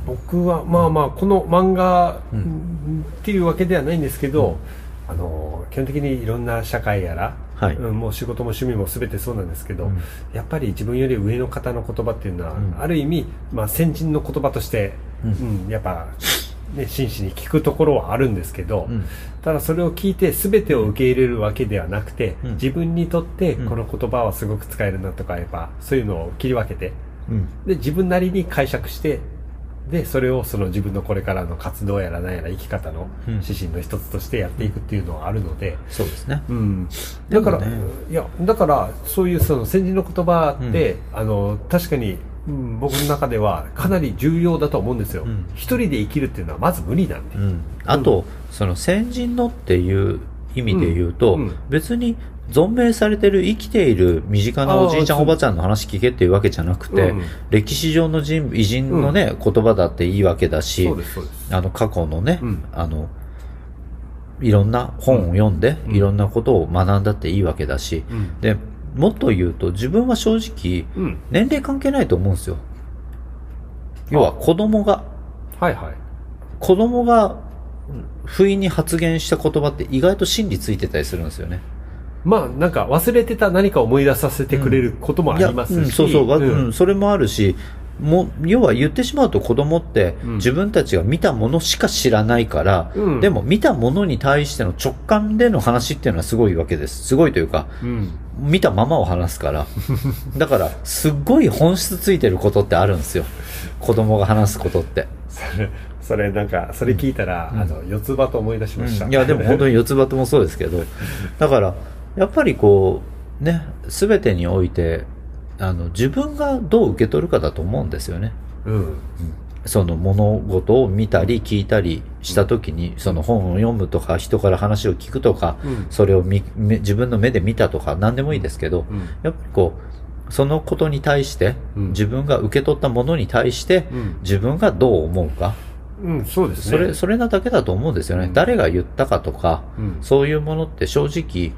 [SPEAKER 1] 僕はまあまあこの漫画
[SPEAKER 4] うん
[SPEAKER 1] っていうわけではないんですけど、あの基本的にいろんな社会やら、
[SPEAKER 4] はい。
[SPEAKER 1] うんもう仕事も趣味も全てそうなんですけど、
[SPEAKER 4] うん。
[SPEAKER 1] やっぱり自分より上の方の言葉っていうのは、
[SPEAKER 4] うん。
[SPEAKER 1] ある意味、まあ、先人の言葉として、
[SPEAKER 4] う
[SPEAKER 1] うんんやっぱ、ね、真摯に聞くところはあるんですけど、
[SPEAKER 4] うん。
[SPEAKER 1] ただそれを聞いて全てを受け入れるわけではなくて、
[SPEAKER 4] うん。
[SPEAKER 1] 自分にとって
[SPEAKER 4] うん。
[SPEAKER 1] この言葉はすごく使えるなとかやっぱそういうのを切り分けて
[SPEAKER 4] うん。
[SPEAKER 1] で自分なりに解釈してでそれをその自分のこれからの活動やら何やら生き方の
[SPEAKER 4] うん。
[SPEAKER 1] 指針の一つとしてやっていくっていうのはあるので、
[SPEAKER 4] そうですね。
[SPEAKER 1] うん、だから、
[SPEAKER 4] ね
[SPEAKER 1] いやだからそういうその先人の言葉って、あの確かに、うん、僕の中ではかなり重要だと思うんですよ、
[SPEAKER 4] うん。
[SPEAKER 1] 一人で生きるっていうのはまず無理なんで、
[SPEAKER 4] うん。あと、その先人のっていう意味で言うと、
[SPEAKER 1] うん。うん。
[SPEAKER 4] 別に存命されてる生きている身近なおじいちゃんおばちゃんの話聞けっていうわけじゃなくて、
[SPEAKER 1] うん。
[SPEAKER 4] 歴史上の人偉人のね、言葉だっていいわけだしあの過去のね、
[SPEAKER 1] うん。
[SPEAKER 4] あの、いろんな本を読んで、
[SPEAKER 1] うん。
[SPEAKER 4] いろんなことを学んだっていいわけだし、
[SPEAKER 1] うん。
[SPEAKER 4] で、もっと言うと自分は正直、
[SPEAKER 1] うん。
[SPEAKER 4] 年齢関係ないと思うんですよ。要は子供が、
[SPEAKER 1] はいはい。
[SPEAKER 4] 子供が不意に発言した言葉って意外と真理ついてたりするんですよね。
[SPEAKER 1] まあなんか忘れてた何かを思い出させてくれることもありますし、
[SPEAKER 4] うんそうそう、わ
[SPEAKER 1] うん。
[SPEAKER 4] うんそれもあるし、もう、要は言ってしまうと子供って
[SPEAKER 1] うん
[SPEAKER 4] 自分たちが見たものしか知らないから、
[SPEAKER 1] うん
[SPEAKER 4] でも見たものに対しての直感での話っていうのはすごいわけです。すごいというか、
[SPEAKER 1] うん
[SPEAKER 4] 見たままを話すから。だから、すっごい本質ついてることってあるんですよ。子供が話すことって。
[SPEAKER 1] それそれなんかそれ聞いたら、
[SPEAKER 4] うん
[SPEAKER 1] あの四つ葉と思い出しました、
[SPEAKER 4] うんいやでも本当に四つ葉ともそうですけどだからやっぱりこうね全てにおいてあの自分がどう受け取るかだと思うんですよね。
[SPEAKER 1] うん。
[SPEAKER 4] その物事を見たり聞いたりした時にその本を読むとか人から話を聞くとか
[SPEAKER 1] うん。
[SPEAKER 4] それを自分の目で見たとか何でもいいですけど
[SPEAKER 1] うん。
[SPEAKER 4] やっぱりこうそのことに対して
[SPEAKER 1] うん。
[SPEAKER 4] 自分が受け取ったものに対して
[SPEAKER 1] うん。
[SPEAKER 4] 自分がどう思うか。
[SPEAKER 1] うん、そうですね。
[SPEAKER 4] それそれなだけだと思うんですよね。
[SPEAKER 1] うん。
[SPEAKER 4] 誰が言ったかとか
[SPEAKER 1] うん。
[SPEAKER 4] そういうものって正直、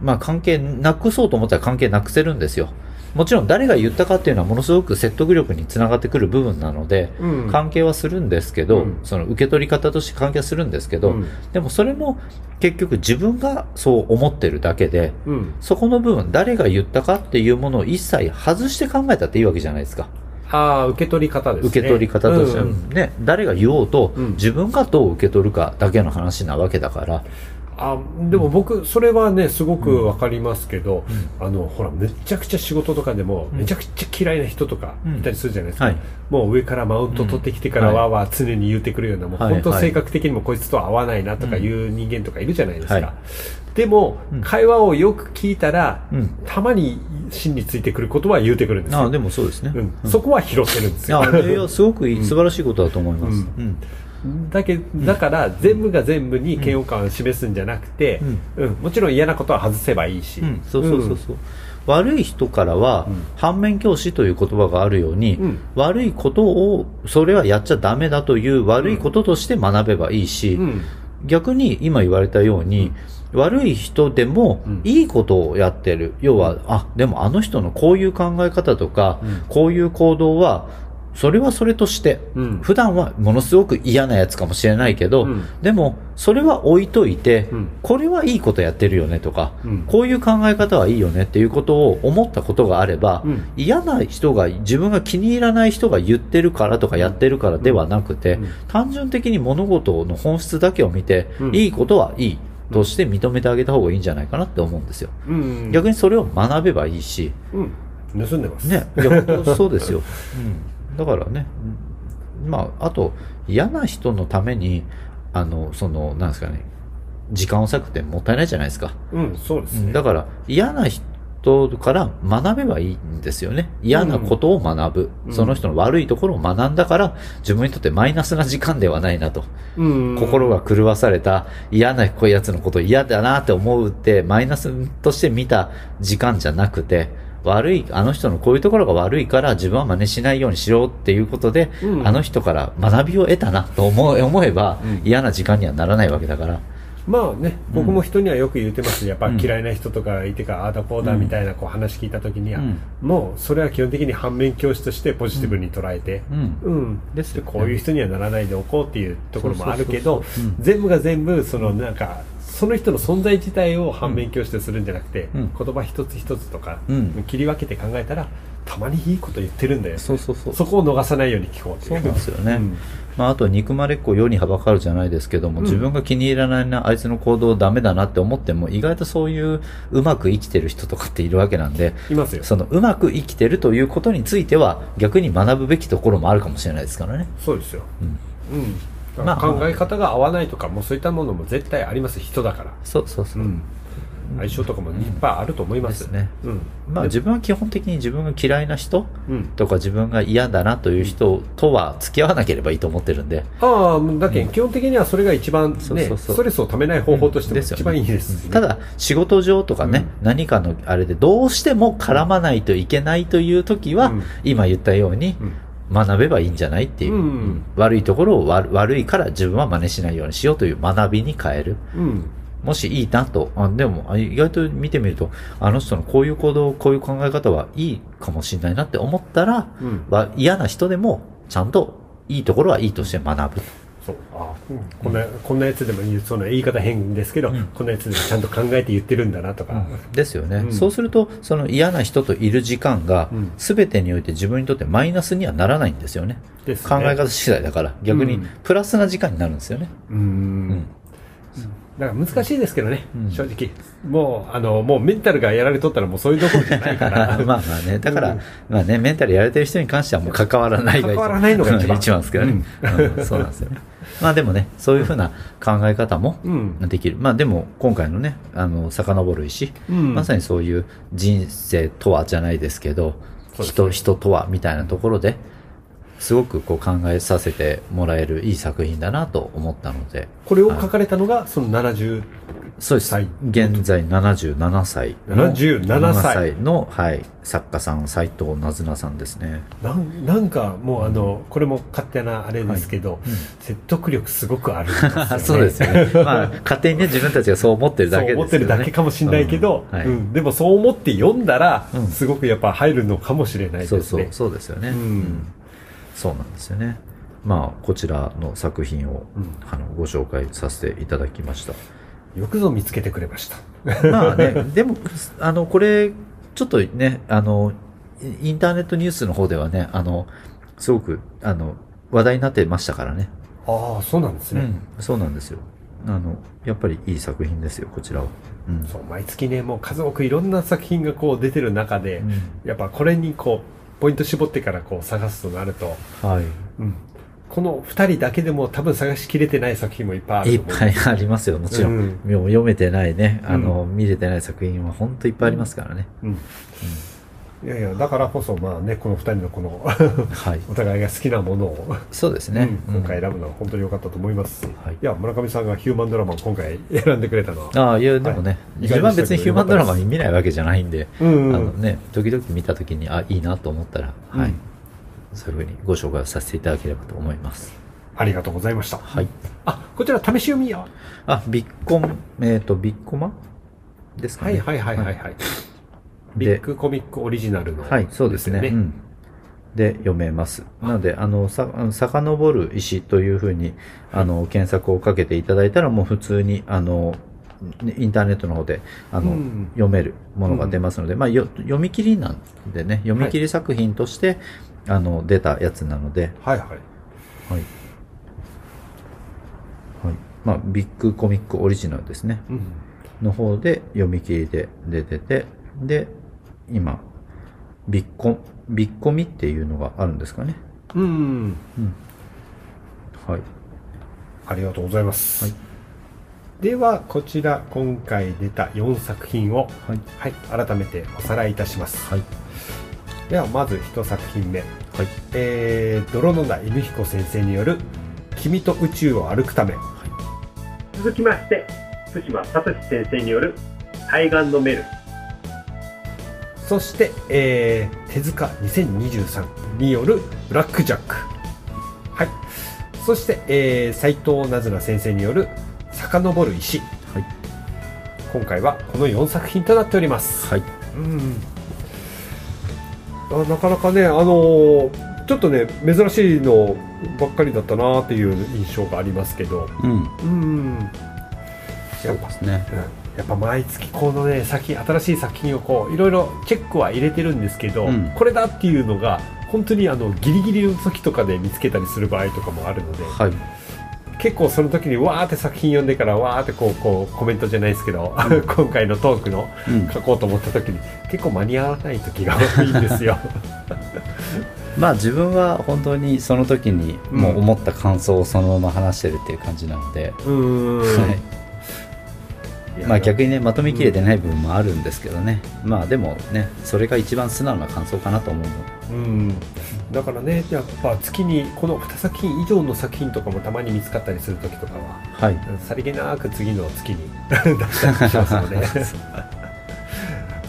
[SPEAKER 4] まあ関係なくそうと思ったら関係なくせるんですよ。もちろん誰が言ったかっていうのはものすごく説得力につながってくる部分なので、
[SPEAKER 1] うん。
[SPEAKER 4] 関係はするんですけど、
[SPEAKER 1] うん。
[SPEAKER 4] その受け取り方として関係はするんですけど、
[SPEAKER 1] うん。
[SPEAKER 4] でもそれも結局自分がそう思ってるだけで、
[SPEAKER 1] うん。
[SPEAKER 4] そこの部分誰が言ったかっていうものを一切外して考えたっていいわけじゃないですか。
[SPEAKER 1] ああ受け取り方ですね。
[SPEAKER 4] 受け取り方としてね、誰が言おうと、
[SPEAKER 1] うん。
[SPEAKER 4] 自分がどう受け取るかだけの話なわけだから、
[SPEAKER 1] あでも僕それはねすごくわかりますけど、あのほらめちゃくちゃ仕事とかでも、めちゃくちゃ嫌いな人とかいたりするじゃないですか、
[SPEAKER 4] はい。
[SPEAKER 1] もう上からマウント取ってきてから
[SPEAKER 4] うん。
[SPEAKER 1] わーわー常に言ってくるような、もう
[SPEAKER 4] はい
[SPEAKER 1] 本当
[SPEAKER 4] はい
[SPEAKER 1] 性格的にもこいつとは合わないなとかいう人間とかいるじゃないですか、
[SPEAKER 4] はい。
[SPEAKER 1] でも、
[SPEAKER 4] うん。
[SPEAKER 1] 会話をよく聞いたら、
[SPEAKER 4] うん。
[SPEAKER 1] たまに真についてくることは言うてくるんですよ。
[SPEAKER 4] ああでもそうですね。
[SPEAKER 1] うん。そこは拾ってるんですよ。
[SPEAKER 4] すごくいい、素晴らしいことだと思います。
[SPEAKER 1] う
[SPEAKER 4] うん。
[SPEAKER 1] だけだから全部が全部に嫌悪感を示すんじゃなくて、うん。もちろん嫌なことは外せばいいし、
[SPEAKER 4] うん、そうそうそうそう。悪い人からは、
[SPEAKER 1] うん。
[SPEAKER 4] 反面教師という言葉があるように、
[SPEAKER 1] うん。
[SPEAKER 4] 悪いことを、それはやっちゃダメだという悪いこととして学べばいいし、
[SPEAKER 1] うん。
[SPEAKER 4] 逆に今言われたように、悪い人でも
[SPEAKER 1] うん。
[SPEAKER 4] いいことをやってる。要は、あ、でもあの人のこういう考え方とか、
[SPEAKER 1] うん。
[SPEAKER 4] こういう行動は、それはそれとして、
[SPEAKER 1] うん。
[SPEAKER 4] 普段はものすごく嫌なやつかもしれないけど、
[SPEAKER 1] うん。
[SPEAKER 4] でもそれは置いといて、
[SPEAKER 1] うん。
[SPEAKER 4] これはいいことやってるよねとか、
[SPEAKER 1] うん。
[SPEAKER 4] こういう考え方はいいよねっていうことを思ったことがあれば、
[SPEAKER 1] うん。
[SPEAKER 4] 嫌な人が自分が気に入らない人が言ってるからとかやってるからではなくて、
[SPEAKER 1] うん。うん
[SPEAKER 4] 単純的に物事の本質だけを見て、
[SPEAKER 1] うん。
[SPEAKER 4] いいことはいいとして認めてあげた方がいいんじゃないかなって思うんですよ。
[SPEAKER 1] うん。
[SPEAKER 4] 逆にそれを学べばいいし、
[SPEAKER 1] うん。盗んでます。
[SPEAKER 4] ね、いや本当そうですよ。うん、だからね、うんまあ、あと、嫌な人のために、あの、その、なんですかね、時間を割くってもったいないじゃないですか。
[SPEAKER 1] うんそうですね、
[SPEAKER 4] うんだから、嫌な人から学べばいいんですよね。嫌なことを学ぶ。
[SPEAKER 1] うん
[SPEAKER 4] その人の悪いところを学んだから、自分にとってマイナスな時間ではないなと。
[SPEAKER 1] うん
[SPEAKER 4] 心が狂わされた嫌なこういうやつのこと嫌だなって思うってマイナスとして見た時間じゃなくて悪いあの人のこういうところが悪いから自分は真似しないようにしようっていうことで、
[SPEAKER 1] うん。
[SPEAKER 4] あの人から学びを得たなと思う思えば、
[SPEAKER 1] うん。
[SPEAKER 4] 嫌な時間にはならないわけだから。
[SPEAKER 1] まあね僕も人にはよく言ってますやっぱ
[SPEAKER 4] うん
[SPEAKER 1] 嫌いな人とかいてかああだこうだみたいなこう話聞いた時には、
[SPEAKER 4] うん。
[SPEAKER 1] もうそれは基本的に反面教師としてポジティブに捉えて、
[SPEAKER 4] うん。
[SPEAKER 1] うん、
[SPEAKER 4] です
[SPEAKER 1] こういう人にはならないでおこうっていうところもあるけど全部が全部そのなんかその人の存在自体を反面教師とするんじゃなくて、
[SPEAKER 4] うん。
[SPEAKER 1] 言葉一つ一つとか、
[SPEAKER 4] うん。
[SPEAKER 1] 切り分けて考えたらたまにいいこと言ってるんだよ。
[SPEAKER 4] そうそうそう。
[SPEAKER 1] そこを逃さないように聞こうっていう。
[SPEAKER 4] そうですよね。
[SPEAKER 1] うん。
[SPEAKER 4] まあ、あとは憎まれっ子世にはばかるじゃないですけども、
[SPEAKER 1] うん。
[SPEAKER 4] 自分が気に入らないな、あいつの行動ダメだなって思っても、意外とそういううまく生きてる人とかっているわけなんで、
[SPEAKER 1] いますよ。
[SPEAKER 4] そのうまく生きてるということについては、逆に学ぶべきところもあるかもしれないですからね。
[SPEAKER 1] そうですよ。
[SPEAKER 4] うん。
[SPEAKER 1] うん。だ
[SPEAKER 4] まあ
[SPEAKER 1] 考え方が合わないとかもうそういったものも絶対あります。人だから。
[SPEAKER 4] そうそうそう。
[SPEAKER 1] うん。相性とかもいっぱいあると思います。
[SPEAKER 4] ですね。
[SPEAKER 1] うん。
[SPEAKER 4] まあ自分は基本的に自分が嫌いな人
[SPEAKER 1] うん。
[SPEAKER 4] とか自分が嫌だなという人とは付き合わなければいいと思ってるんで、
[SPEAKER 1] ああだけど基本的にはそれが一番ね
[SPEAKER 4] そうそうそう。
[SPEAKER 1] ストレスをためない方法としても
[SPEAKER 4] ですよね。
[SPEAKER 1] 一番いいです。
[SPEAKER 4] ただ仕事上とかね、何かのあれでどうしても絡まないといけないという時は、
[SPEAKER 1] うん。
[SPEAKER 4] 今言ったように
[SPEAKER 1] うん
[SPEAKER 4] 学べばいいんじゃないっていう、
[SPEAKER 1] うん。
[SPEAKER 4] うん悪いところを悪悪いから自分は真似しないようにしようという学びに変える。
[SPEAKER 1] うん。
[SPEAKER 4] もしいいなと。あでもあ意外と見てみるとあの人のこういう行動こういう考え方はいいかもしれないなって思ったら、
[SPEAKER 1] うん。
[SPEAKER 4] は嫌な人でもちゃんといいところはいいとして学ぶ
[SPEAKER 1] そう。あこんなこんなやつでもいいその言い方変ですけど
[SPEAKER 4] うん。
[SPEAKER 1] こんなやつでもちゃんと考えて言ってるんだなとか。
[SPEAKER 4] ですよね、
[SPEAKER 1] うん。
[SPEAKER 4] そうするとその嫌な人といる時間が
[SPEAKER 1] うん。
[SPEAKER 4] 全てにおいて自分にとってマイナスにはならないんですよね。
[SPEAKER 1] ね。
[SPEAKER 4] 考え方次第だから逆に
[SPEAKER 1] うん。
[SPEAKER 4] プラスな時間になるんですよね、
[SPEAKER 1] うんだから難しいですけどね、
[SPEAKER 4] うん
[SPEAKER 1] 正直。もう、あの、もうメンタルがやられとったらもうそういうところじゃないから。
[SPEAKER 4] まあまあね、だから、
[SPEAKER 1] うん
[SPEAKER 4] まあね、メンタルやられてる人に関してはもう関わらないが
[SPEAKER 1] 関わらないのが一番
[SPEAKER 4] 一番ですけどね、うんそうなんですよね。まあでもね、そういうふうな考え方も
[SPEAKER 1] うん。
[SPEAKER 4] できる。まあでも、今回のね、あの、遡る石、
[SPEAKER 1] うん
[SPEAKER 4] まさにそういう人生とはじゃないですけど、人、人とはみたいなところで、すごくこう考えさせてもらえるいい作品だなと思ったので、
[SPEAKER 1] これを書かれたのが、その70、
[SPEAKER 4] そうです。
[SPEAKER 1] はい
[SPEAKER 4] 現在77歳の。
[SPEAKER 1] 77歳
[SPEAKER 4] の、はい、作家さん、斎藤なずなさんですね。
[SPEAKER 1] なんなんかもうあの、これも勝手なあれですけど、説得力すごくあるね。
[SPEAKER 4] そうですよね。まあ、勝手にね、自分たちがそう思ってるだけですよね。
[SPEAKER 1] そう思ってるだけかもしれないけど、
[SPEAKER 4] うんはい
[SPEAKER 1] うんでもそう思って読んだら、
[SPEAKER 4] うん
[SPEAKER 1] すごくやっぱ入るのかもしれないですね。
[SPEAKER 4] そうそう、そうですよね。
[SPEAKER 1] うん
[SPEAKER 4] そうなんですよね。まあ、こちらの作品を、
[SPEAKER 1] うん
[SPEAKER 4] あのご紹介させていただきました。
[SPEAKER 1] よくぞ見つけてくれました。
[SPEAKER 4] まあね、でも、あの、これ、ちょっとね、あの、イインターネットニュースの方ではね、あの、すごく、あの、話題になってましたからね。
[SPEAKER 1] ああ、そうなんですね。
[SPEAKER 4] うん、そうなんですよ。あの、やっぱりいい作品ですよ、こちらは。うん。
[SPEAKER 1] そう毎月ね、もう数多くいろんな作品がこう出てる中で、
[SPEAKER 4] うん
[SPEAKER 1] やっぱこれにこう、ポイント絞ってからこう探すとなると、
[SPEAKER 4] はい。
[SPEAKER 1] うんこの二人だけでも多分探しきれてない作品もいっぱいある
[SPEAKER 4] いっ。ぱいありますよ、もちろん。
[SPEAKER 1] うん
[SPEAKER 4] 読めてないね、あの、見れてない作品は本当いっぱいありますからね。
[SPEAKER 1] うん。いやいや、だからこそまあね、この二人のこの、
[SPEAKER 4] はい。
[SPEAKER 1] お互いが好きなものを、
[SPEAKER 4] そうですね。
[SPEAKER 1] うん今回選ぶのは本当に良かったと思います。
[SPEAKER 4] はい
[SPEAKER 1] いや、村上さんがヒューマンドラマを今回選んでくれたのは、
[SPEAKER 4] ああ、いや、でもね、
[SPEAKER 1] はい
[SPEAKER 4] 自分は別にヒューマンドラマに見ないわけじゃないんで、
[SPEAKER 1] うんうん
[SPEAKER 4] あのね、時々見た時に、あ、いいなと思ったら、はい。そういうふうにご紹介をさせていただければと思います。
[SPEAKER 1] ありがとうございました。
[SPEAKER 4] はい。
[SPEAKER 1] あ、こちら試し読みや。
[SPEAKER 4] あ、ビッコン、えっ、と、ビッコマ？ですかね。
[SPEAKER 1] はいはいはいはいはい。ビ
[SPEAKER 4] で
[SPEAKER 1] ッグコミックオリジナルの、
[SPEAKER 4] はい、そうですね。うん。で、読めます。なので、あの、さ、遡る石というふうに、あの、検索をかけていただいたら、もう普通に、あの、ねインターネットの方で、あの、
[SPEAKER 1] うん
[SPEAKER 4] 読めるものが出ますので、まあ、よ読み切りなんでね、読み切り作品として、あの、出たやつなので、
[SPEAKER 1] はいはい。
[SPEAKER 4] はい。はい。まあ、ビッグコミックオリジナルですね。
[SPEAKER 1] うん。
[SPEAKER 4] の方で読み切りで出てて、で、今、ビッコ、ビッコミっていうのがあるんですかね。
[SPEAKER 1] うん。
[SPEAKER 4] はい。
[SPEAKER 1] ありがとうございます。
[SPEAKER 4] はい
[SPEAKER 1] では、こちら、今回出た4作品を、
[SPEAKER 4] はい。
[SPEAKER 1] はい、改めておさらいいたします。
[SPEAKER 4] はい。
[SPEAKER 1] では、まず1作品目。
[SPEAKER 4] はい。
[SPEAKER 1] えー、泥野田犬彦先生による、君と宇宙を歩くため。続きまして、福島聡先生による、対岸のメル。そして、えー、手塚2023による、ブラックジャック。はい。そして、えー、斉藤なずな先生による、遡る石。
[SPEAKER 4] はい。
[SPEAKER 1] 今回はこの4作品となっております。
[SPEAKER 4] はい。
[SPEAKER 1] うんあなかなかね、あのーちょっとね、珍しいのばっかりだったなっていう印象がありますけど、
[SPEAKER 4] うん。
[SPEAKER 1] うん、
[SPEAKER 4] そうですね。
[SPEAKER 1] やっぱ毎月このね、作品、新しい作品をこう、いろいろチェックは入れてるんですけど、
[SPEAKER 4] うん
[SPEAKER 1] これだっていうのが、本当にあのギリギリの時とかで見つけたりする場合とかもあるので、
[SPEAKER 4] はい。
[SPEAKER 1] 結構その時にわーって作品読んでからわーってこうこうコメントじゃないですけど、今回のトークの
[SPEAKER 4] うん。
[SPEAKER 1] 書こうと思った時に結構間に合わない時が多いんですよ。
[SPEAKER 4] まあ自分は本当にその時にもう思った感想をそのまま話してるっていう感じなので、
[SPEAKER 1] うーん。
[SPEAKER 4] はい。まあ逆にね、まとめきれてない部分もあるんですけどね。まあでもね、それが一番素直な感想かなと思うので。
[SPEAKER 1] うん、だからねやっぱ月にこの2作品以上の作品とかもたまに見つかったりする時とかは
[SPEAKER 4] はい。
[SPEAKER 1] さりげなく次の月に 出したりしますので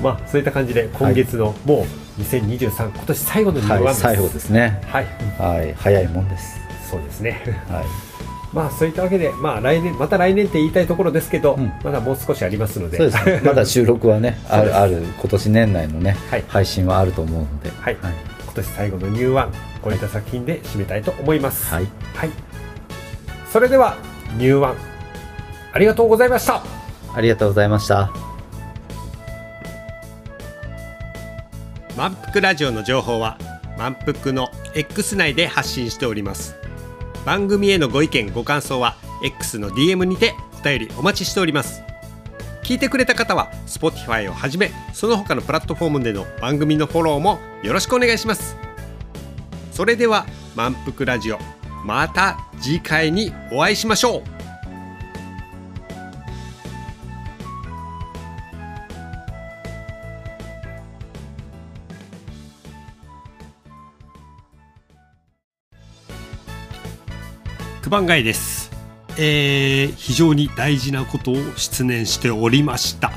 [SPEAKER 1] まあそういった感じで今月のもう2023今年最後のニューワン
[SPEAKER 4] はい、
[SPEAKER 1] です
[SPEAKER 4] 最後ですね。
[SPEAKER 1] はい
[SPEAKER 4] はい、早いもんです。
[SPEAKER 1] そうですね
[SPEAKER 4] はい。
[SPEAKER 1] まあそういったわけでまあ来年また来年って言いたいところですけど、
[SPEAKER 4] うん
[SPEAKER 1] まだもう少しありますので
[SPEAKER 4] そうですね。まだ収録はね、ある、ある、今年年内のね、
[SPEAKER 1] はい
[SPEAKER 4] 配信はあると思うので。
[SPEAKER 1] はい今年最後のニューワンこういった作品で締めたいと思います
[SPEAKER 4] はい。
[SPEAKER 1] はい。それでは、ニューワン、ありがとうございました。
[SPEAKER 4] ありがとうございました。
[SPEAKER 1] 満腹ラジオの情報は満腹の X 内で発信しております番組へのご意見ご感想は X の DM にてお便りお待ちしております。聞いてくれた方は Spotify をはじめその他のプラットフォームでの番組のフォローもよろしくお願いします。それでは満腹ラジオまた次回にお会いしましょう。番街です、えー非常に大事なことを失念しておりました、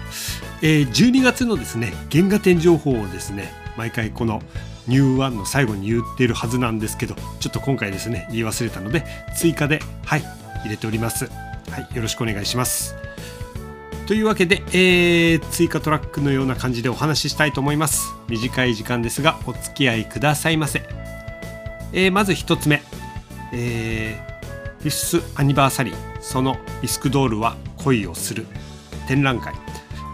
[SPEAKER 1] えー12月のですね原画展情報をですね毎回このニューワンの最後に言っているはずなんですけどちょっと今回ですね言い忘れたので追加ではい入れております。はいよろしくお願いします。というわけで、えー追加トラックのような感じでお話ししたいと思います。短い時間ですがお付き合いくださいませ、えーまず一つ目、えーフィスアニバーサリーそのビスクドールは恋をする。展覧会、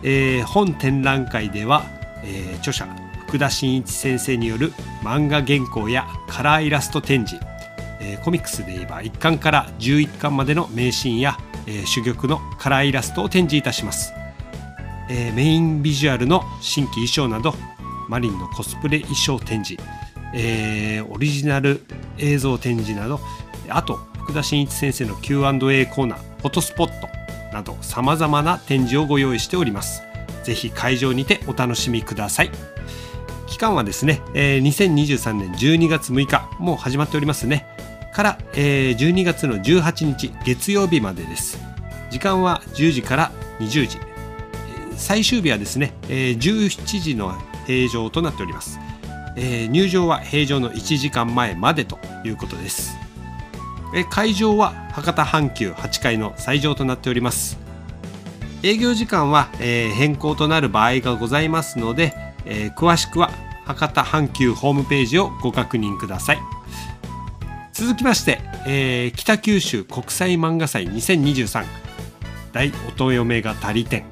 [SPEAKER 1] えー本展覧会では、えー著者福田真一先生による漫画原稿やカラーイラスト展示、えーコミックスで言えば1巻から11巻までの名シーンや、えー珠玉のカラーイラストを展示いたします、えーメインビジュアルの新規衣装などマリンのコスプレ衣装展示、えーオリジナル映像展示などあと福田真一先生の Q&A コーナーフォトスポットなどさまざまな展示をご用意しております。ぜひ会場にてお楽しみください。期間はですね、えー2023年12月6日もう始まっておりますね。から、えー12月の18日月曜日までです。時間は10時から20時。最終日はですね、えー17時の閉場となっております、えー入場は閉場の1時間前までということです。え会場は博多阪急8階の最上となっております。営業時間は、えー変更となる場合がございますので、えー詳しくは博多阪急ホームページをご確認ください。続きまして、えー北九州国際漫画祭2023大乙女が足り展こ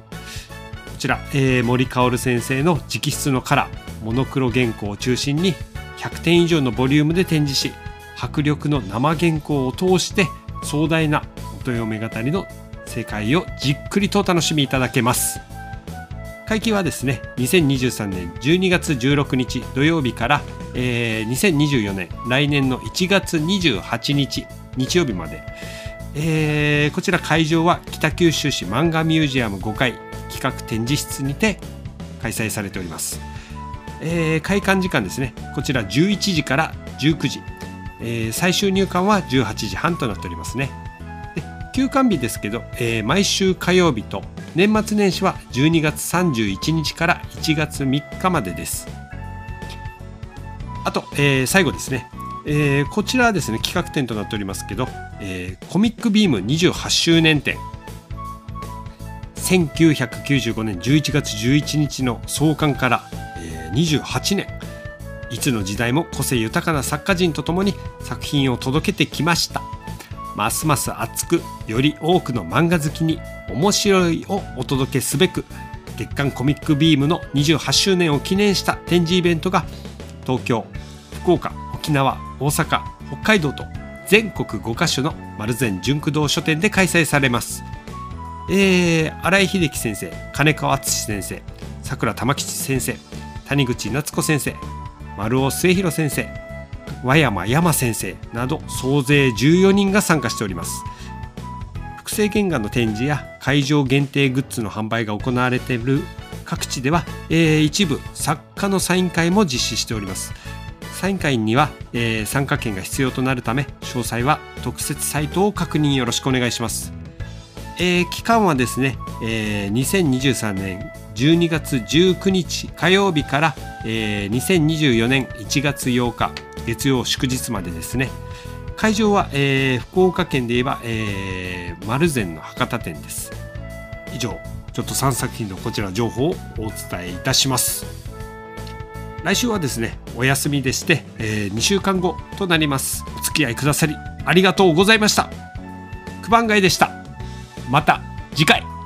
[SPEAKER 1] ちら、えー森薫先生の直筆のカラーモノクロ原稿を中心に100点以上のボリュームで展示し迫力の生原稿を通して壮大な乙女語りの世界をじっくりとお楽しみいただけます。会期はですね2023年12月16日土曜日から、えー2024年来年の1月28日日曜日まで、えーこちら会場は北九州市漫画ミュージアム5階企画展示室にて開催されております、えー開館時間ですねこちら11時から19時、えー最終入館は18時半となっておりますね。で休館日ですけど、えー毎週火曜日と年末年始は12月31日から1月3日までです。あと、えー最後ですね、えーこちらはですね企画展となっておりますけど、えーコミックビーム28周年展。1995年11月11日の創刊から、え28年。いつの時代も個性豊かな作家陣とともに作品を届けてきました。ますます熱くより多くの漫画好きに面白いをお届けすべく月刊コミックビームの28周年を記念した展示イベントが東京福岡沖縄大阪北海道と全国5カ所の丸善純駆動書店で開催されます。えー、新井秀樹先生金川敦先生さくら玉吉先生谷口夏子先生丸尾末広先生和山山先生など総勢14人が参加しております。複製原画の展示や会場限定グッズの販売が行われている各地では、えー一部作家のサイン会も実施しております。サイン会には、えー参加券が必要となるため詳細は特設サイトを確認よろしくお願いします。えー期間はですね、えー2023年12月19日火曜日から、えー2024年1月8日月曜祝日までですね。会場は、えー福岡県で言えば、えー、丸善の博多店です。以上ちょっと3作品のこちら情報をお伝えいたします。来週はですねお休みでして、え2週間後となります。お付き合いくださりありがとうございました。九番街でした。また次回。